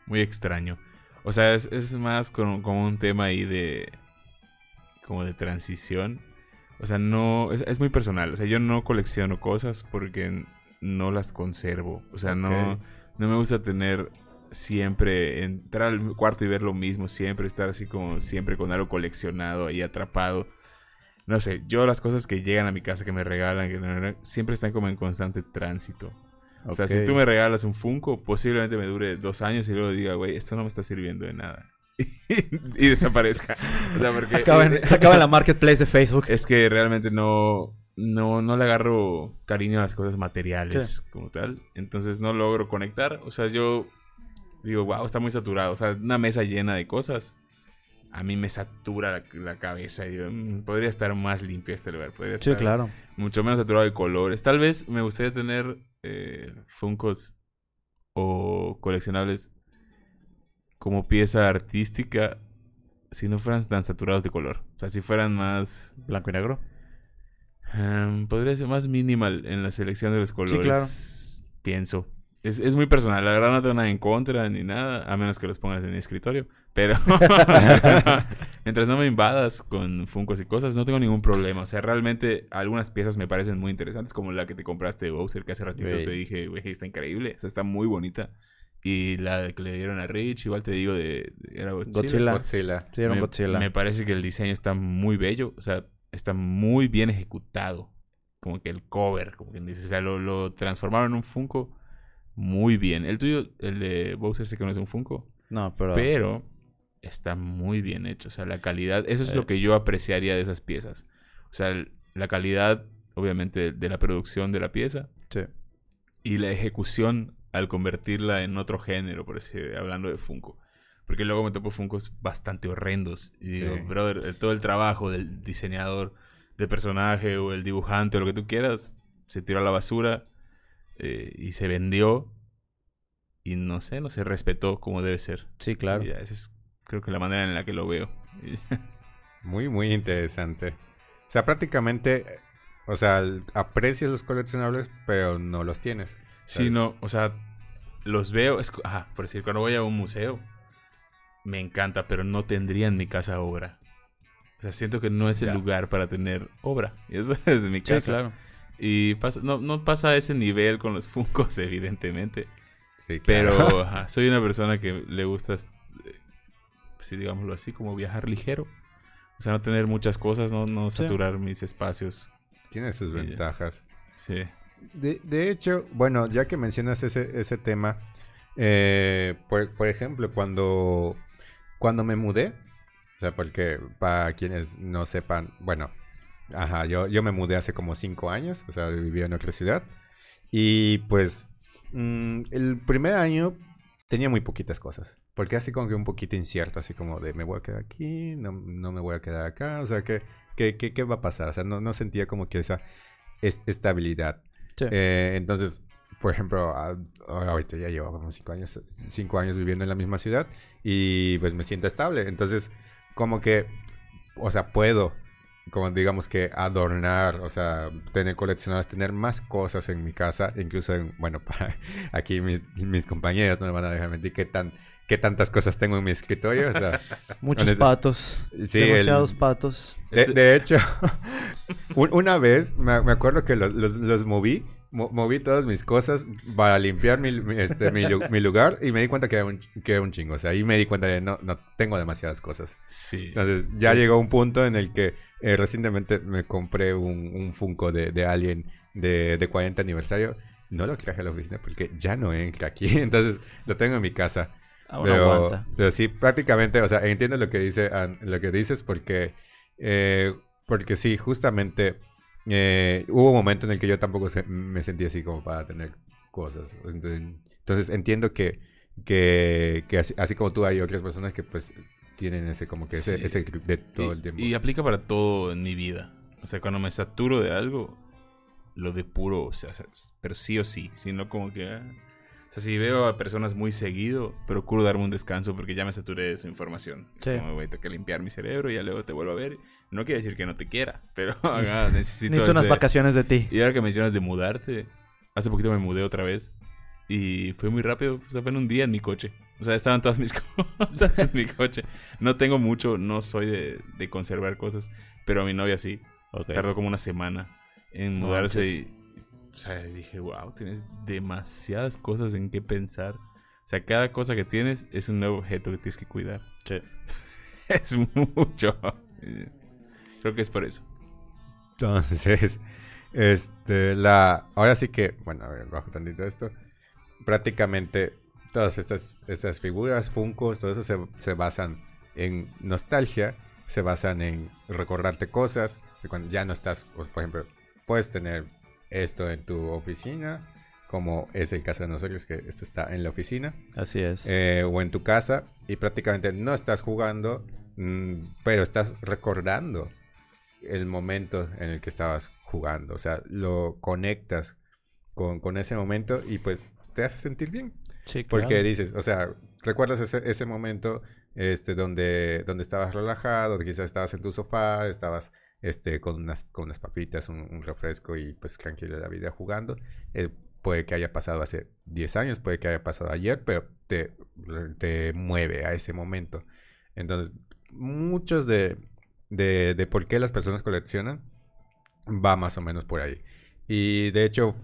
Muy extraño. O sea, es, es más como, un tema ahí de. Como de transición. O sea, no. Es, muy personal. O sea, yo no colecciono cosas porque no las conservo. O sea, no. No me gusta tener siempre. Entrar al cuarto y ver lo mismo siempre. Estar así como siempre con algo coleccionado ahí atrapado no sé, yo las cosas que llegan a mi casa, que me regalan, que siempre están como en constante tránsito. O sea, si tú me regalas un Funko, posiblemente me dure dos años y luego diga, güey, esto no me está sirviendo de nada. Y desaparezca. O sea, porque... [LAUGHS] Acaba en, la marketplace de Facebook. Es que realmente no, no, no le agarro cariño a las cosas materiales como tal. Entonces no logro conectar. O sea, yo digo, wow, está muy saturado. O sea, una mesa llena de cosas a mí me satura la, cabeza. Y mm, podría estar más limpio este lugar. Podría estar sí, claro. Mucho menos saturado de colores. Tal vez me gustaría tener eh, Funcos o coleccionables como pieza artística si no fueran tan saturados de color. O sea, si fueran más... Blanco y negro. Em, podría ser más minimal en la selección de los colores. Sí, claro. Pienso. Es, es, muy personal. La verdad no tengo nada en contra ni nada, a menos que los pongas en mi escritorio. Pero [LAUGHS] [LAUGHS] mientras no me invadas con funcos y cosas, no tengo ningún problema. O sea, realmente algunas piezas me parecen muy interesantes, como la que te compraste de Bowser, que hace ratito te dije, güey, está increíble. O sea, está muy bonita. Y la que le dieron a Rich, igual te digo, de, era Godzilla. Godzilla. Sí, era me, Godzilla. Me parece que el diseño está muy bello. O sea, está muy bien ejecutado. Como que el cover, como quien dice. O sea, lo, lo transformaron en un Funko muy bien. El tuyo, el de Bowser, sé que no es un Funko. No, pero. Pero está muy bien hecho. O sea, la calidad, eso es lo que yo apreciaría de esas piezas. O sea, la calidad, obviamente, de la producción de la pieza. Sí. Y la ejecución al convertirla en otro género, por así hablando de Funko. Porque luego me topo Funkos bastante horrendos. Y digo, brother, todo el trabajo del diseñador de personaje o el dibujante o lo que tú quieras se tiró a la basura eh, y se vendió y no sé, no se respetó como debe ser. Sí, claro. esa es creo que la manera en la que lo veo. [LAUGHS] muy, muy interesante. O sea, prácticamente, o sea, aprecias los coleccionables, pero no los tienes. Sí, no, o sea, los veo, es, ajá, por decir, cuando voy a un museo, me encanta, pero no tendría en mi casa obra. O sea, siento que no es el lugar para tener obra. Y [LAUGHS] eso es mi casa. Sí, claro. Y pasa, no, no pasa a ese nivel con los [LAUGHS] Funkos, evidentemente. Sí, Pero [LAUGHS] soy una persona que le gusta, si digámoslo así, como viajar ligero. O sea, no tener muchas cosas, no, no saturar mis espacios. Tiene sus ventajas. Sí. De, de, hecho, bueno, ya que mencionas ese, ese tema, eh, por, por, ejemplo, cuando, cuando me mudé, o sea, porque para quienes no sepan, bueno, Ajá, yo, yo me mudé hace como cinco años, o sea, vivía en otra ciudad. Y pues mm, el primer año tenía muy poquitas cosas. porque así como que un poquito incierto, así como de me voy a quedar aquí, no, no me voy a quedar acá, o sea, ¿qué, qué, qué, va a pasar? O sea, no, no sentía como que esa estabilidad. Eh, entonces, por ejemplo, ahorita ya llevo como cinco años, cinco años viviendo en la misma ciudad y pues me siento estable. Entonces, como que, o sea, puedo, como digamos que adornar, o sea, tener coleccionadas, tener más cosas en mi casa, incluso en, bueno, [LAUGHS] aquí mis, mis compañeras no me van a dejar mentir qué tan qué tantas cosas tengo en mi escritorio. O sea, [LAUGHS] Muchos patos. demasiados patos. De, hecho, [LAUGHS] una vez me, acuerdo que los, los moví moví todas mis cosas para limpiar mi, este, mi, lugar y me di cuenta que era, un, que un chingo. O sea, ahí me di cuenta de no, no tengo demasiadas cosas. Sí. Entonces ya llegó un punto en el que eh, recientemente me compré un, un Funko de, de Alien de, de 40 aniversario. No lo traje a la oficina porque ya no entra aquí. [LAUGHS] Entonces lo tengo en mi casa. pero, pero, sí, prácticamente, o sea, entiendo lo que, dice, lo que dices porque, eh, porque sí, justamente eh, hubo un momento en el que yo tampoco me sentí así como para tener cosas. Entonces, entiendo que, que, así, como tú hay otras personas que pues tienen ese como que ese, ese de todo el tiempo. Y aplica para todo en mi vida. O sea, cuando me saturo de algo, lo depuro, o sea, pero sí o sí, sino como que... O sea, si veo a personas muy seguido, procuro darme un descanso porque ya me saturé de su información. Sí. Como, voy, tengo que limpiar mi cerebro y ya luego te vuelvo a ver. No quiere decir que no te quiera, [LAUGHS] pero [LAUGHS] necesito... Necesito unas vacaciones de ti. Y ahora que mencionas de mudarte, hace poquito me mudé otra vez y fue muy rápido, fue apenas un día en mi coche. O sea, estaban todas mis [LAUGHS] cosas en mi coche. No tengo mucho, no soy de, de conservar cosas, pero a mi novia sí. Tardó como una semana en mudarse y o sea, dije, wow, tienes demasiadas cosas en qué pensar. O sea, cada cosa que tienes es un nuevo objeto que tienes que cuidar. Sí. [LAUGHS] es mucho. Creo que es por eso. Entonces, este, la, ahora sí que, bueno, a ver, bajo tantito esto. Prácticamente todas estas, estas figuras, funcos, todo eso se, se basan en nostalgia, se basan en recordarte cosas. Cuando ya no estás, pues, por ejemplo, puedes tener esto en tu oficina, como es el caso de nosotros, que esto está en la oficina. Así es. Eh, o en tu casa y prácticamente no estás jugando, mm, pero estás recordando el momento en el que estabas jugando. O sea, lo conectas con, con ese momento y pues te hace sentir bien. Sí, claro. Porque dices, o sea, recuerdas ese, ese momento este, donde, donde estabas relajado, quizás estabas en tu sofá, estabas este, con, unas, con unas papitas, un, refresco y pues tranquilo la vida jugando. Eh, puede que haya pasado hace 10 años, puede que haya pasado ayer, pero te, te mueve a ese momento. Entonces, muchos de, de, de, por qué las personas coleccionan va más o menos por ahí. Y de hecho,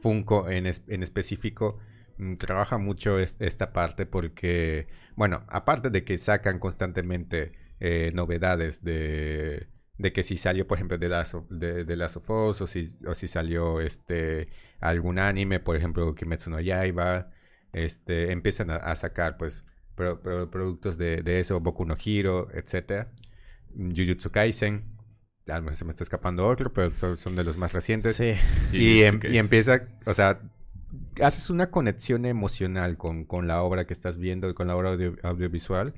Funko en, en específico mm, trabaja mucho esta parte porque, bueno, aparte de que sacan constantemente eh, novedades de de que si salió, por ejemplo, de Last of, de, de of Us, o si, o si salió este, algún anime, por ejemplo, Kimetsu no Yaiba, este, empiezan a, sacar, pues, productos de, de, eso, Boku no Hiro, etc. Jujutsu Kaisen, se me está escapando otro, pero son de los más recientes. Sí. Y, em, y empieza, o sea, haces una conexión emocional con, con, la obra que estás viendo, con la obra audiovisual.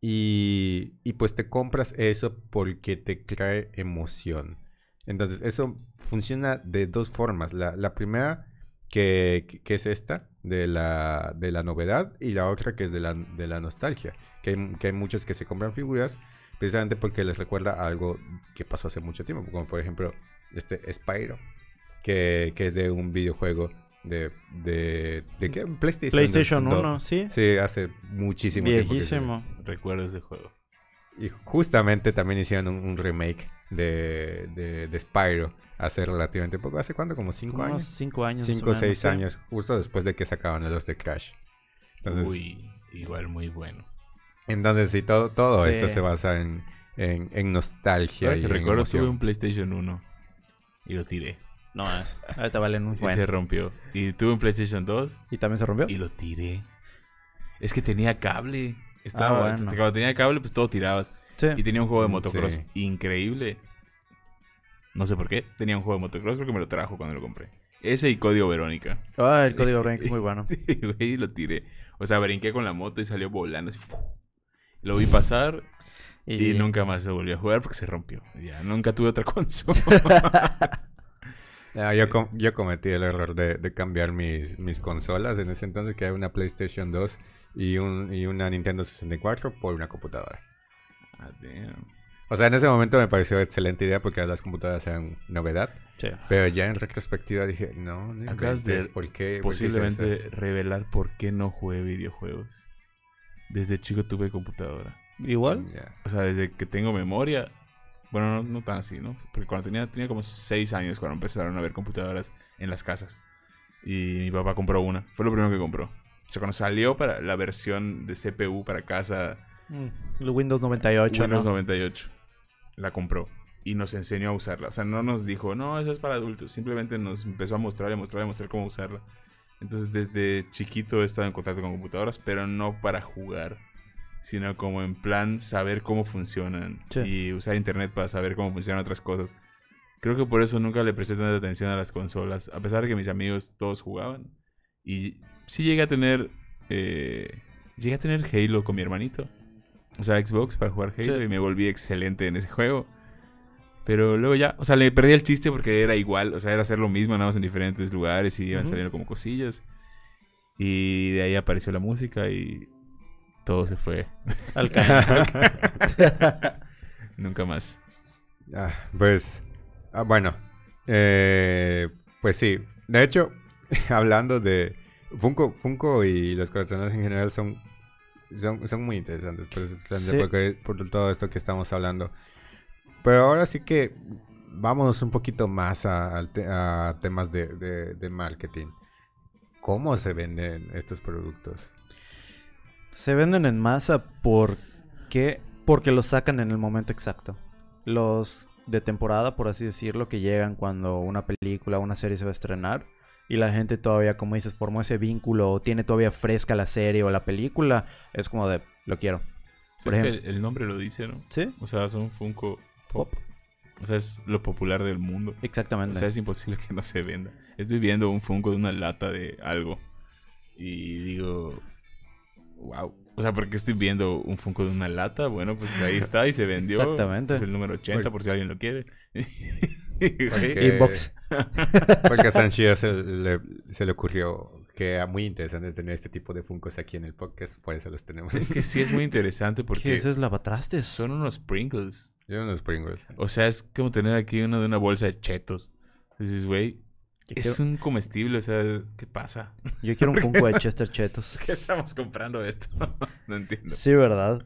Y, y pues te compras eso porque te trae emoción. Entonces, eso funciona de dos formas. La, la primera, que, que, es esta, de la, de la novedad, y la otra, que es de la, de la nostalgia. Que hay, que hay muchos que se compran figuras precisamente porque les recuerda algo que pasó hace mucho tiempo, como por ejemplo este Spyro, que, que es de un videojuego de, de, de qué? PlayStation. PlayStation 1, sí. Sí, hace muchísimo tiempo. Viejísimo. Recuerdo ese juego. Y justamente también hicieron un, remake de, de, de, Spyro hace relativamente poco. ¿Hace cuánto? ¿Como 5 años? 5 años. 5 o 6 años, justo después de que sacaban los de Crash. Uy, igual muy bueno. Entonces, sí, todo, todo esto se basa en, en, en nostalgia. y recuerdo, tuve un PlayStation 1 y lo tiré. No, es, ahorita valen un buen. Y se rompió. Y tuve un PlayStation 2. ¿Y también se rompió? Y lo tiré. Es que tenía cable. Estaba, ah, Cuando tenía cable, pues todo tirabas. Sí. Y tenía un juego de motocross increíble. No sé por qué. Tenía un juego de motocross porque me lo trajo cuando lo compré. Ese y Código Verónica. Ah, el Código [LAUGHS] Verónica es muy bueno. sí, güey, lo tiré. O sea, brinqué con la moto y salió volando. Así, lo vi pasar y... nunca más se volvió a jugar porque se rompió. Ya, nunca tuve otra [LAUGHS] consola. [LAUGHS] yo, cometí el error de, cambiar mis, mis, consolas en ese entonces, que era una PlayStation 2 y, un, y una Nintendo 64 por una computadora. Ah, o sea, en ese momento me pareció excelente idea porque las computadoras eran novedad. Pero ya en retrospectiva dije, no, no Acabas de ¿por qué? Posiblemente revelar por qué no jugué videojuegos. Desde chico tuve computadora. ¿Igual? O sea, desde que tengo memoria. Bueno, no, tan así, ¿no? Porque cuando tenía, tenía como 6 años cuando empezaron a ver computadoras en las casas. Y mi papá compró una. Fue lo primero que compró. O sea, cuando salió para la versión de CPU para casa. Mm, Windows 98. Windows 98. La compró. Y nos enseñó a usarla. O sea, no nos dijo, no, eso es para adultos. Simplemente nos empezó a mostrar y mostrar y mostrar cómo usarla. Entonces, desde chiquito he estado en contacto con computadoras, pero no para jugar sino como en plan saber cómo funcionan y usar internet para saber cómo funcionan otras cosas. Creo que por eso nunca le presté tanta atención a las consolas, a pesar de que mis amigos todos jugaban. Y sí llegué a tener, eh, llegué a tener Halo con mi hermanito. O sea, Xbox para jugar Halo y me volví excelente en ese juego. Pero luego ya, o sea, le perdí el chiste porque era igual, o sea, era hacer lo mismo, nada más en diferentes lugares y iban saliendo como cosillas. Y de ahí apareció la música y todo se fue [LAUGHS] al [LAUGHS] Nunca más. Ah, pues, ah, bueno, eh, pues sí. De hecho, [LAUGHS] hablando de Funko, Funko y los coleccionables en general son, son, muy interesantes por, todo esto que estamos hablando. Pero ahora sí que vamos un poquito más a, temas de marketing. ¿Cómo se venden estos productos? Se venden en masa porque, porque los sacan en el momento exacto. Los de temporada, por así decirlo, que llegan cuando una película o una serie se va a estrenar y la gente todavía, como dices, formó ese vínculo o tiene todavía fresca la serie o la película, es como de, lo quiero. Por es que el nombre lo dice, ¿no? Sí. O sea, son Funko Pop. O sea, es lo popular del mundo. Exactamente. O sea, es imposible que no se venda. Estoy viendo un Funko de una lata de algo. Y digo, wow. O sea, porque estoy viendo un Funko de una lata. Bueno, pues ahí está y se vendió. Exactamente. Es el número 80 por si alguien lo quiere. [LAUGHS] Inbox. [LAUGHS] porque a Sanchio se le, se le ocurrió que era muy interesante tener este tipo de Funkos aquí en el podcast. Por eso los tenemos. Es que sí es muy interesante porque... ¿Qué es es lavatrastes? Son unos Pringles. Son unos Pringles. O sea, es como tener aquí uno de una bolsa de chetos. Dices, güey, es un comestible, o sea, ¿qué pasa? Yo quiero un Funko de Chester Chetos. [LAUGHS] ¿Qué estamos comprando esto? [LAUGHS] no entiendo. Sí, ¿verdad?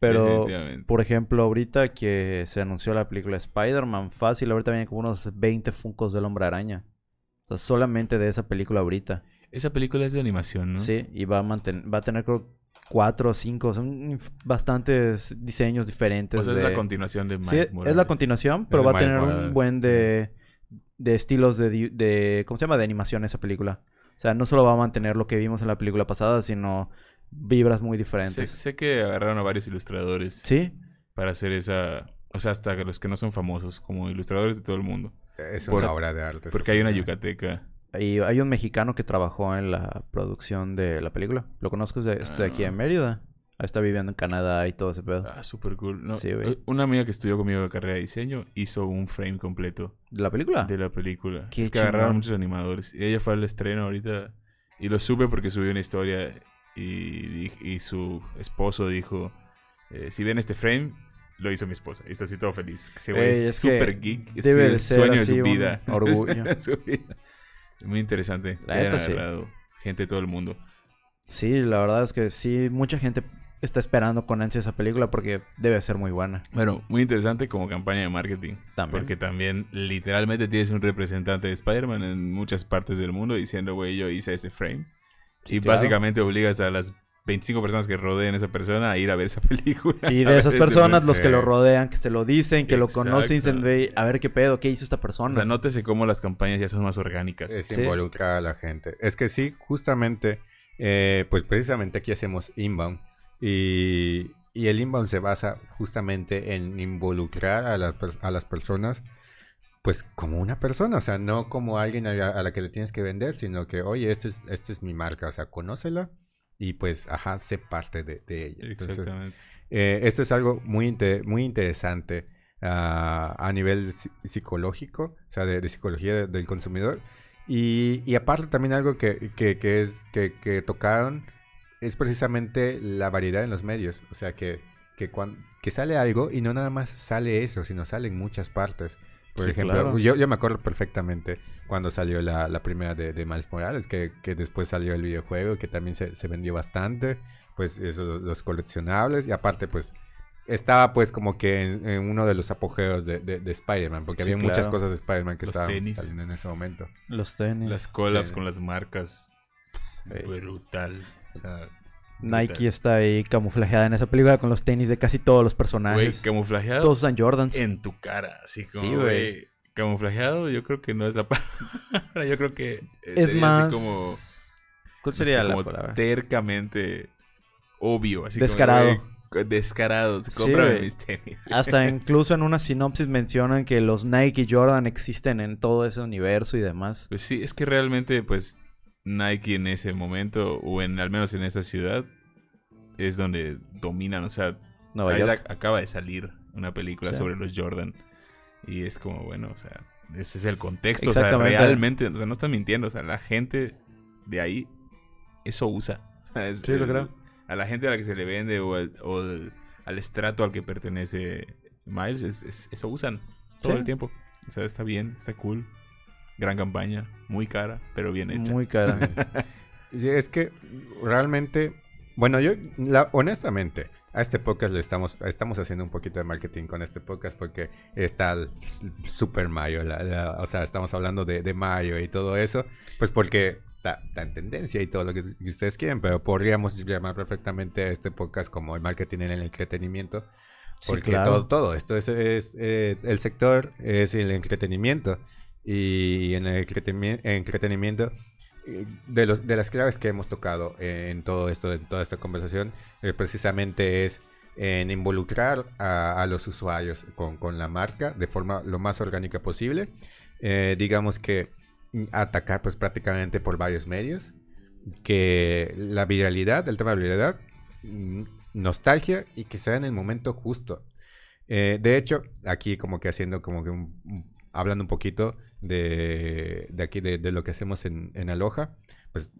Pero, por ejemplo, ahorita que se anunció la película Spider-Man, fácil, ahorita vienen como unos 20 Funkos del Hombre Araña. O sea, solamente de esa película ahorita. Esa película es de animación, ¿no? Sí, y va a, va a tener creo cuatro o cinco, son bastantes diseños diferentes. O sea, es la continuación de Mike sí, Es la continuación, pero va a tener un buen de de estilos de, de, ¿Cómo se llama? De animación esa película. O sea, no solo va a mantener lo que vimos en la película pasada, sino vibras muy diferentes. Sé, que agarraron a varios ilustradores. Sí. Para hacer esa. O sea, hasta los que no son famosos, como ilustradores de todo el mundo. Es una obra de arte. Porque hay una yucateca. Y hay un mexicano que trabajó en la producción de la película. Lo conozco de, de aquí en ah. Mérida. Está viviendo en Canadá y todo ese pedo. Ah, súper cool. No, eh, una amiga que estudió conmigo de carrera de diseño hizo un frame completo. ¿De la película? De la película. Qué es que agarraron muchos animadores. Y ella fue al estreno ahorita. Y lo supe porque subió una historia. Y, y su esposo dijo: eh, Si ven este frame, lo hizo mi esposa. Y está así todo feliz. Se ve súper geek. Debe [LAUGHS] es el sueño de su vida. Orgullo. Muy interesante. Gente de todo el mundo. Sí, la verdad es que sí, mucha gente está esperando con ansia esa película porque debe ser muy buena. Bueno, muy interesante como campaña de marketing. También. Porque también literalmente tienes un representante de Spider-Man en muchas partes del mundo diciendo, güey, yo hice ese frame. y básicamente obligas a las 25 personas que rodeen a esa persona a ir a ver esa [LAUGHS] película. Y de esas personas, los que lo rodean, que se lo dicen, que lo conocen, dicen, a ver qué pedo, qué hizo esta persona. O sea, nótese cómo las campañas ya son más orgánicas. Es involucrar a la gente. Es que sí, justamente, eh, pues precisamente aquí hacemos inbound. Y, el inbound se basa justamente en involucrar a, a las personas pues como una persona, o sea, no como alguien a la, que le tienes que vender, sino que, oye, esta es, este es mi marca, o sea, conócela y pues, ajá, sé parte de, ella. Exactamente. Eh, esto es algo muy, muy interesante ah, a nivel psicológico, o sea, de, psicología del consumidor. Y, aparte también algo que, es, que, tocaron es precisamente la variedad en los medios. O sea, que, que, cuando, que sale algo y no nada más sale eso, sino sale en muchas partes. Por ejemplo, yo, yo, me acuerdo perfectamente cuando salió la, la primera de, de Miles Morales, que, que, después salió el videojuego, que también se, se vendió bastante, pues eso, los coleccionables, y aparte pues estaba pues como que en, uno de los apogeos de, de, Spider-Man, porque había muchas cosas de Spider-Man que estaban saliendo en ese momento. Los tenis. Las collabs con las marcas. Brutal. O sea, Nike está ahí camuflajeada en esa película con los tenis de casi todos los personajes. Güey, camuflajeado. Todos usan Jordans. En tu cara, así como. Sí, güey. Camuflajeado, yo creo que no es la [LAUGHS] palabra. yo creo que. Es más. como, ¿Cuál sería la palabra? Tercamente obvio. Así Descarado. Como, descarado. Cómprame mis tenis. [LAUGHS] Hasta incluso en una sinopsis mencionan que los Nike y Jordan existen en todo ese universo y demás. Pues sí, es que realmente, pues Nike en ese momento, o en al menos en esta ciudad, es donde dominan. O sea, acaba de salir una película sobre los Jordan. Y es como, bueno, o sea, ese es el contexto. O sea, realmente, o sea, no están mintiendo. O sea, la gente de ahí, eso usa. [LAUGHS] sí, lo creo. A la gente a la que se le vende o, al estrato al que pertenece Miles, es, eso usan todo el tiempo. O sea, está bien, está cool. Gran campaña, muy cara, pero bien hecha. Muy cara. [LAUGHS] es que realmente, bueno, yo honestamente, a este podcast le estamos, estamos haciendo un poquito de marketing con este podcast porque está el Super Mario, o sea, estamos hablando de, de, Mario y todo eso, pues porque está, en tendencia y todo lo que, ustedes quieren, pero podríamos llamar perfectamente a este podcast como el marketing en el entretenimiento. Porque todo, todo esto es, eh, el sector es el entretenimiento y en el entretenimiento eh, de, los, de las claves que hemos tocado en todo esto, en toda esta conversación, eh, precisamente es en involucrar a, los usuarios con, la marca de forma lo más orgánica posible. Eh, digamos que atacar pues prácticamente por varios medios. Que la viralidad, el tema de la viralidad, mm, nostalgia y que sea en el momento justo. de hecho, aquí como que haciendo como que hablando un poquito de, aquí, de, lo que hacemos en, en Aloha, pues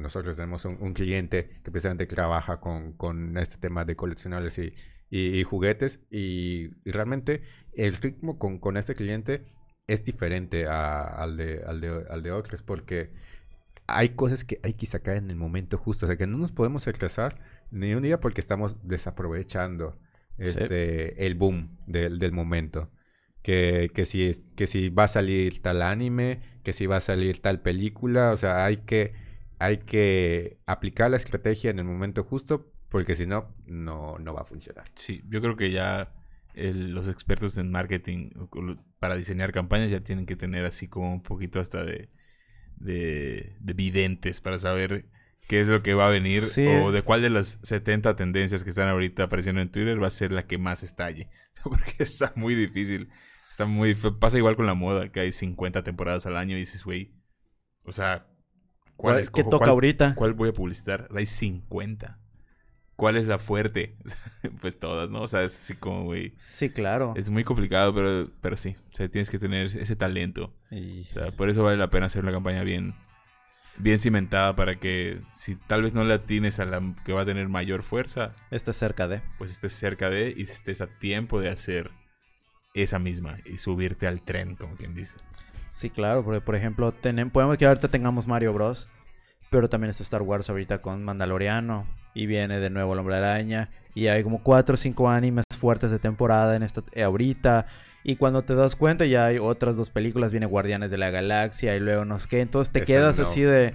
nosotros tenemos un, cliente que precisamente trabaja con, este tema de coleccionables y, juguetes y, realmente el ritmo con, este cliente es diferente al, de, al, de, otros porque hay cosas que hay que sacar en el momento justo, o sea que no nos podemos retrasar ni un día porque estamos desaprovechando este, el boom del, del momento que, que, si, que si va a salir tal anime, que si va a salir tal película, o sea, hay que, hay que aplicar la estrategia en el momento justo, porque si no, no, va a funcionar. Sí, yo creo que ya los expertos en marketing para diseñar campañas ya tienen que tener así como un poquito hasta de, de, de videntes para saber qué es lo que va a venir o de cuál de las 70 tendencias que están ahorita apareciendo en Twitter va a ser la que más estalle. [LAUGHS] Porque está muy difícil. Está muy pasa igual con la moda, que hay 50 temporadas al año y dices, güey, o sea, ¿cuál es ¿Qué toca ahorita? ¿Cuál voy a publicitar? Hay 50. ¿Cuál es la fuerte? [LAUGHS] pues todas, ¿no? O sea, es así como, güey. Sí, claro. Es muy complicado, pero, pero sí. O sea, tienes que tener ese talento. O sea, por eso vale la pena hacer una campaña bien, bien cimentada para que si tal vez no la tienes a la que va a tener mayor fuerza, estés cerca de. Pues estés cerca de y estés a tiempo de hacer esa misma y subirte al tren, como quien dice. Sí, claro, porque por ejemplo, podemos que ahorita tengamos Mario Bros. Pero también está Star Wars ahorita con Mandaloriano. Y viene de nuevo el Hombre Araña. Y hay como cuatro o cinco animes fuertes de temporada en esta eh, ahorita. Y cuando te das cuenta ya hay otras dos películas. Viene Guardianes de la Galaxia y luego no sé qué. Entonces te quedas así de...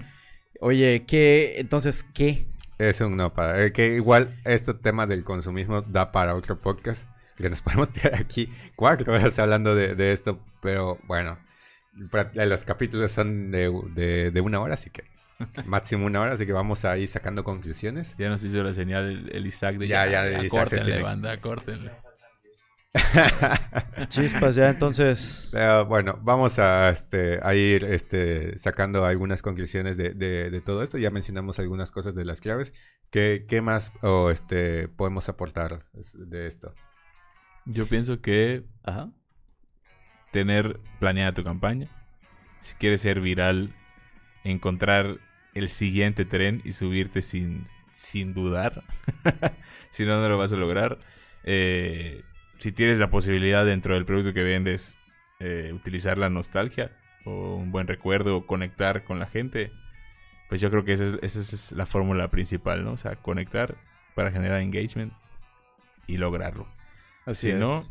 Oye, ¿qué? Entonces, ¿qué? Es un no para... Eh, que igual este tema del consumismo da para otro podcast. Que nos [LAUGHS] podemos tirar aquí cuatro horas hablando de, esto. Pero bueno, los capítulos son de, de una hora, así que máximo una hora, así que vamos a ir sacando conclusiones. Ya nos hizo la señal el, Isaac de ya, ya, ya córtenle, banda, córtenle. [LAUGHS] Chispas, ya entonces. bueno, vamos a, este, a ir este, sacando algunas conclusiones de, todo esto. Ya mencionamos algunas cosas de las claves. ¿Qué, qué más o este, podemos aportar de esto? Yo pienso que tener planeada tu campaña. Si quieres ser viral, encontrar el siguiente tren y subirte sin, sin dudar. [LAUGHS] si no, no lo vas a lograr. Eh, si tienes la posibilidad dentro del producto que vendes, eh, utilizar la nostalgia o un buen recuerdo o conectar con la gente, pues yo creo que esa es, la fórmula principal, ¿no? O sea, conectar para generar engagement y lograrlo. Así si no,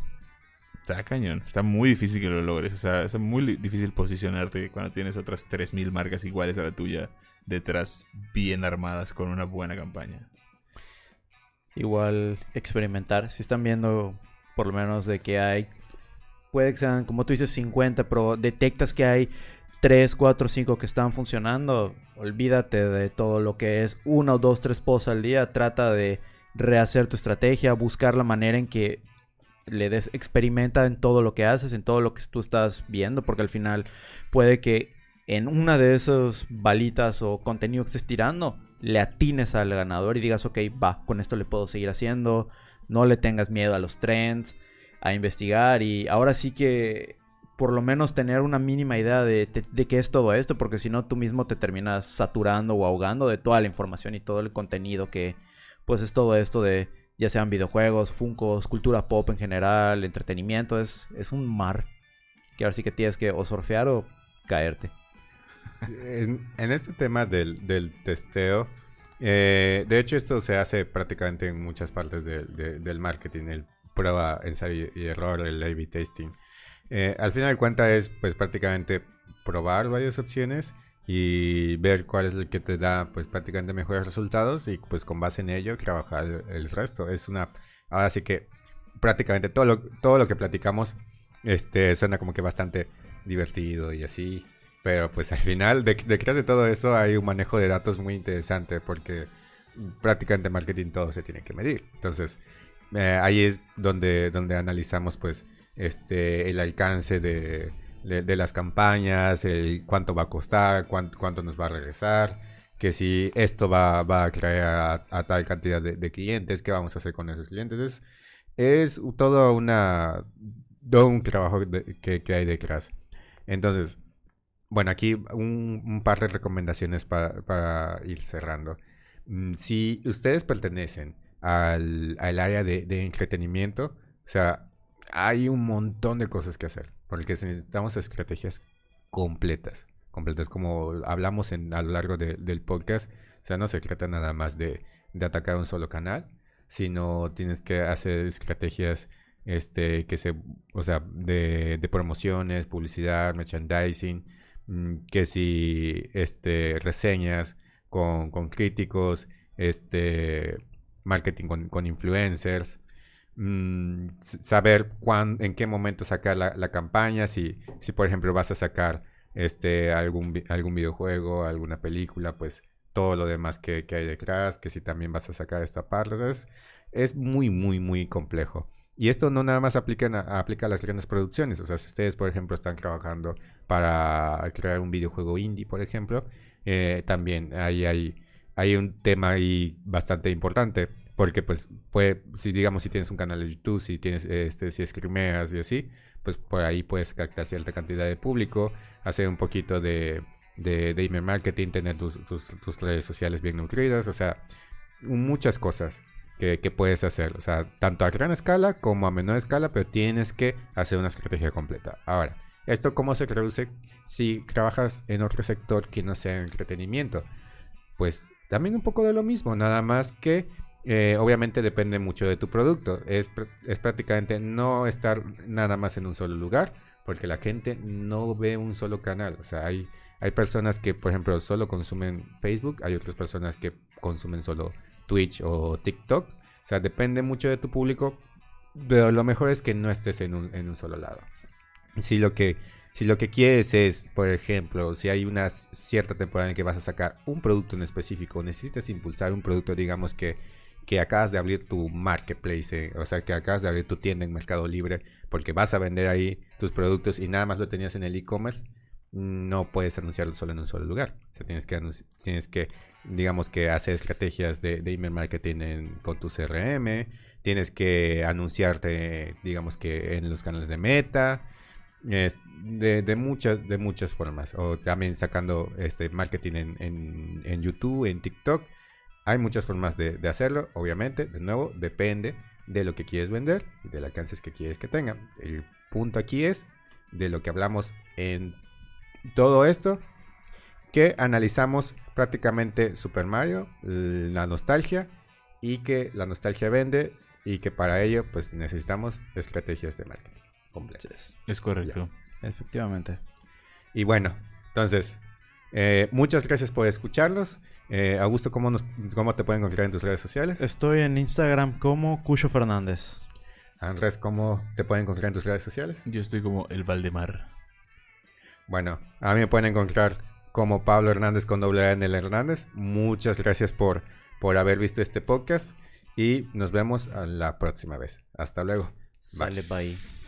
está cañón. Está muy difícil que lo logres. O sea, es muy difícil posicionarte cuando tienes otras 3.000 marcas iguales a la tuya detrás, bien armadas con una buena campaña. Igual experimentar. Si están viendo por lo menos de que hay, puede que sean, como tú dices, 50, pero detectas que hay 3, 4, 5 que están funcionando, olvídate de todo lo que es una o dos, tres posts al día, trata de rehacer tu estrategia, buscar la manera en que le des, experimenta en todo lo que haces, en todo lo que tú estás viendo, porque al final puede que en una de esas balitas o contenido que estés tirando, le atines al ganador y digas, ok, va, con esto le puedo seguir haciendo, no le tengas miedo a los trends, a investigar y ahora sí que por lo menos tener una mínima idea de, qué es todo esto, porque si no tú mismo te terminas saturando o ahogando de toda la información y todo el contenido que pues es todo esto de ya sean videojuegos, funcos, cultura pop en general, entretenimiento, es, es un mar que ahora sí que tienes que o surfear o caerte. En, este tema del, del testeo, eh, de hecho, esto se hace prácticamente en muchas partes del marketing, el prueba, ensayo y error, el A-B testing. Eh, al final de cuentas es pues prácticamente probar varias opciones y ver cuál es el que te da pues prácticamente mejores resultados y pues con base en ello trabajar el, resto. Es una, ahora sí que prácticamente todo lo, todo lo que platicamos este, suena como que bastante divertido y así. Pero pues al final, de, detrás de todo eso hay un manejo de datos muy interesante porque prácticamente marketing todo se tiene que medir. Entonces, eh, ahí es donde, donde analizamos pues este, el alcance de, las campañas, el cuánto va a costar, cuánto, nos va a regresar, que si esto va, va a crear a, tal cantidad de, clientes, qué vamos a hacer con esos clientes. Es, es todo, una, todo un trabajo que, que hay detrás. Entonces, bueno, aquí un, par de recomendaciones para, ir cerrando. Mm, si ustedes pertenecen al, área de, entretenimiento, o sea, hay un montón de cosas que hacer, porque necesitamos estrategias completas, completas como hablamos en, a lo largo del podcast. O sea, no se trata nada más de, atacar un solo canal, sino tienes que hacer estrategias este, que se, o sea, de, de promociones, publicidad, merchandising, Mm, que si este, reseñas con, críticos, este, marketing con, influencers, mm, saber en qué momento sacar la, campaña, si, si por ejemplo vas a sacar este, algún, algún videojuego, alguna película, pues todo lo demás que, hay detrás, que si también vas a sacar esta parte, es, es muy, muy, muy complejo. Y esto no nada más aplica a, aplica a las grandes producciones. O sea, si ustedes, por ejemplo, están trabajando para crear un videojuego indie, por ejemplo, eh, también hay, hay, hay un tema ahí bastante importante. Porque, pues, puede, si digamos, si tienes un canal de YouTube, si tienes, este, si escrimeas y así, pues por ahí puedes captar cierta cantidad de público, hacer un poquito de, de, email marketing, tener tus, tus redes sociales bien nutridas, o sea, muchas cosas que, puedes hacer. O sea, tanto a gran escala como a menor escala, pero tienes que hacer una estrategia completa. Ahora, ¿esto cómo se traduce si trabajas en otro sector que no sea entretenimiento? Pues también un poco de lo mismo, nada más que eh, obviamente depende mucho de tu producto. Es, es, prácticamente no estar nada más en un solo lugar, porque la gente no ve un solo canal. O sea, hay, hay personas que, por ejemplo, solo consumen Facebook, hay otras personas que consumen solo Twitch o TikTok. O sea, depende mucho de tu público, pero lo mejor es que no estés en un, en un solo lado. Si lo que si lo que quieres es, por ejemplo, si hay una cierta temporada en que vas a sacar un producto en específico, necesitas impulsar un producto, digamos que, que acabas de abrir tu marketplace, eh, o sea, que acabas de abrir tu tienda en Mercado Libre, porque vas a vender ahí tus productos y nada más lo tenías en el e-commerce, no puedes anunciarlo solo en un solo lugar. O sea, tienes que, tienes que digamos que hacer estrategias de, email marketing con tu CRM, tienes que anunciarte, digamos que en los canales de meta, de, muchas, de muchas formas. O también sacando este marketing en, YouTube, en TikTok. Hay muchas formas de, hacerlo. Obviamente, de nuevo, depende de lo que quieres vender y del alcance que quieres que tenga. El punto aquí es de lo que hablamos en todo esto, que analizamos prácticamente Super Mario, la nostalgia, y que la nostalgia vende y que para ello pues necesitamos estrategias de marketing completas. Es correcto. Efectivamente. Y bueno, entonces, eh, muchas gracias por escucharnos. Eh, Augusto, ¿cómo, ¿cómo te pueden encontrar en tus redes sociales? Estoy en Instagram como Cucho Fernández. Andrés, ¿cómo te pueden encontrar en tus redes sociales? Yo estoy como el Valdemar. Bueno, a mí me pueden encontrar como Pablo Hernández con doble A en el Hernández. Muchas gracias por, por haber visto este podcast y nos vemos la próxima vez. Hasta luego. Sale, bye.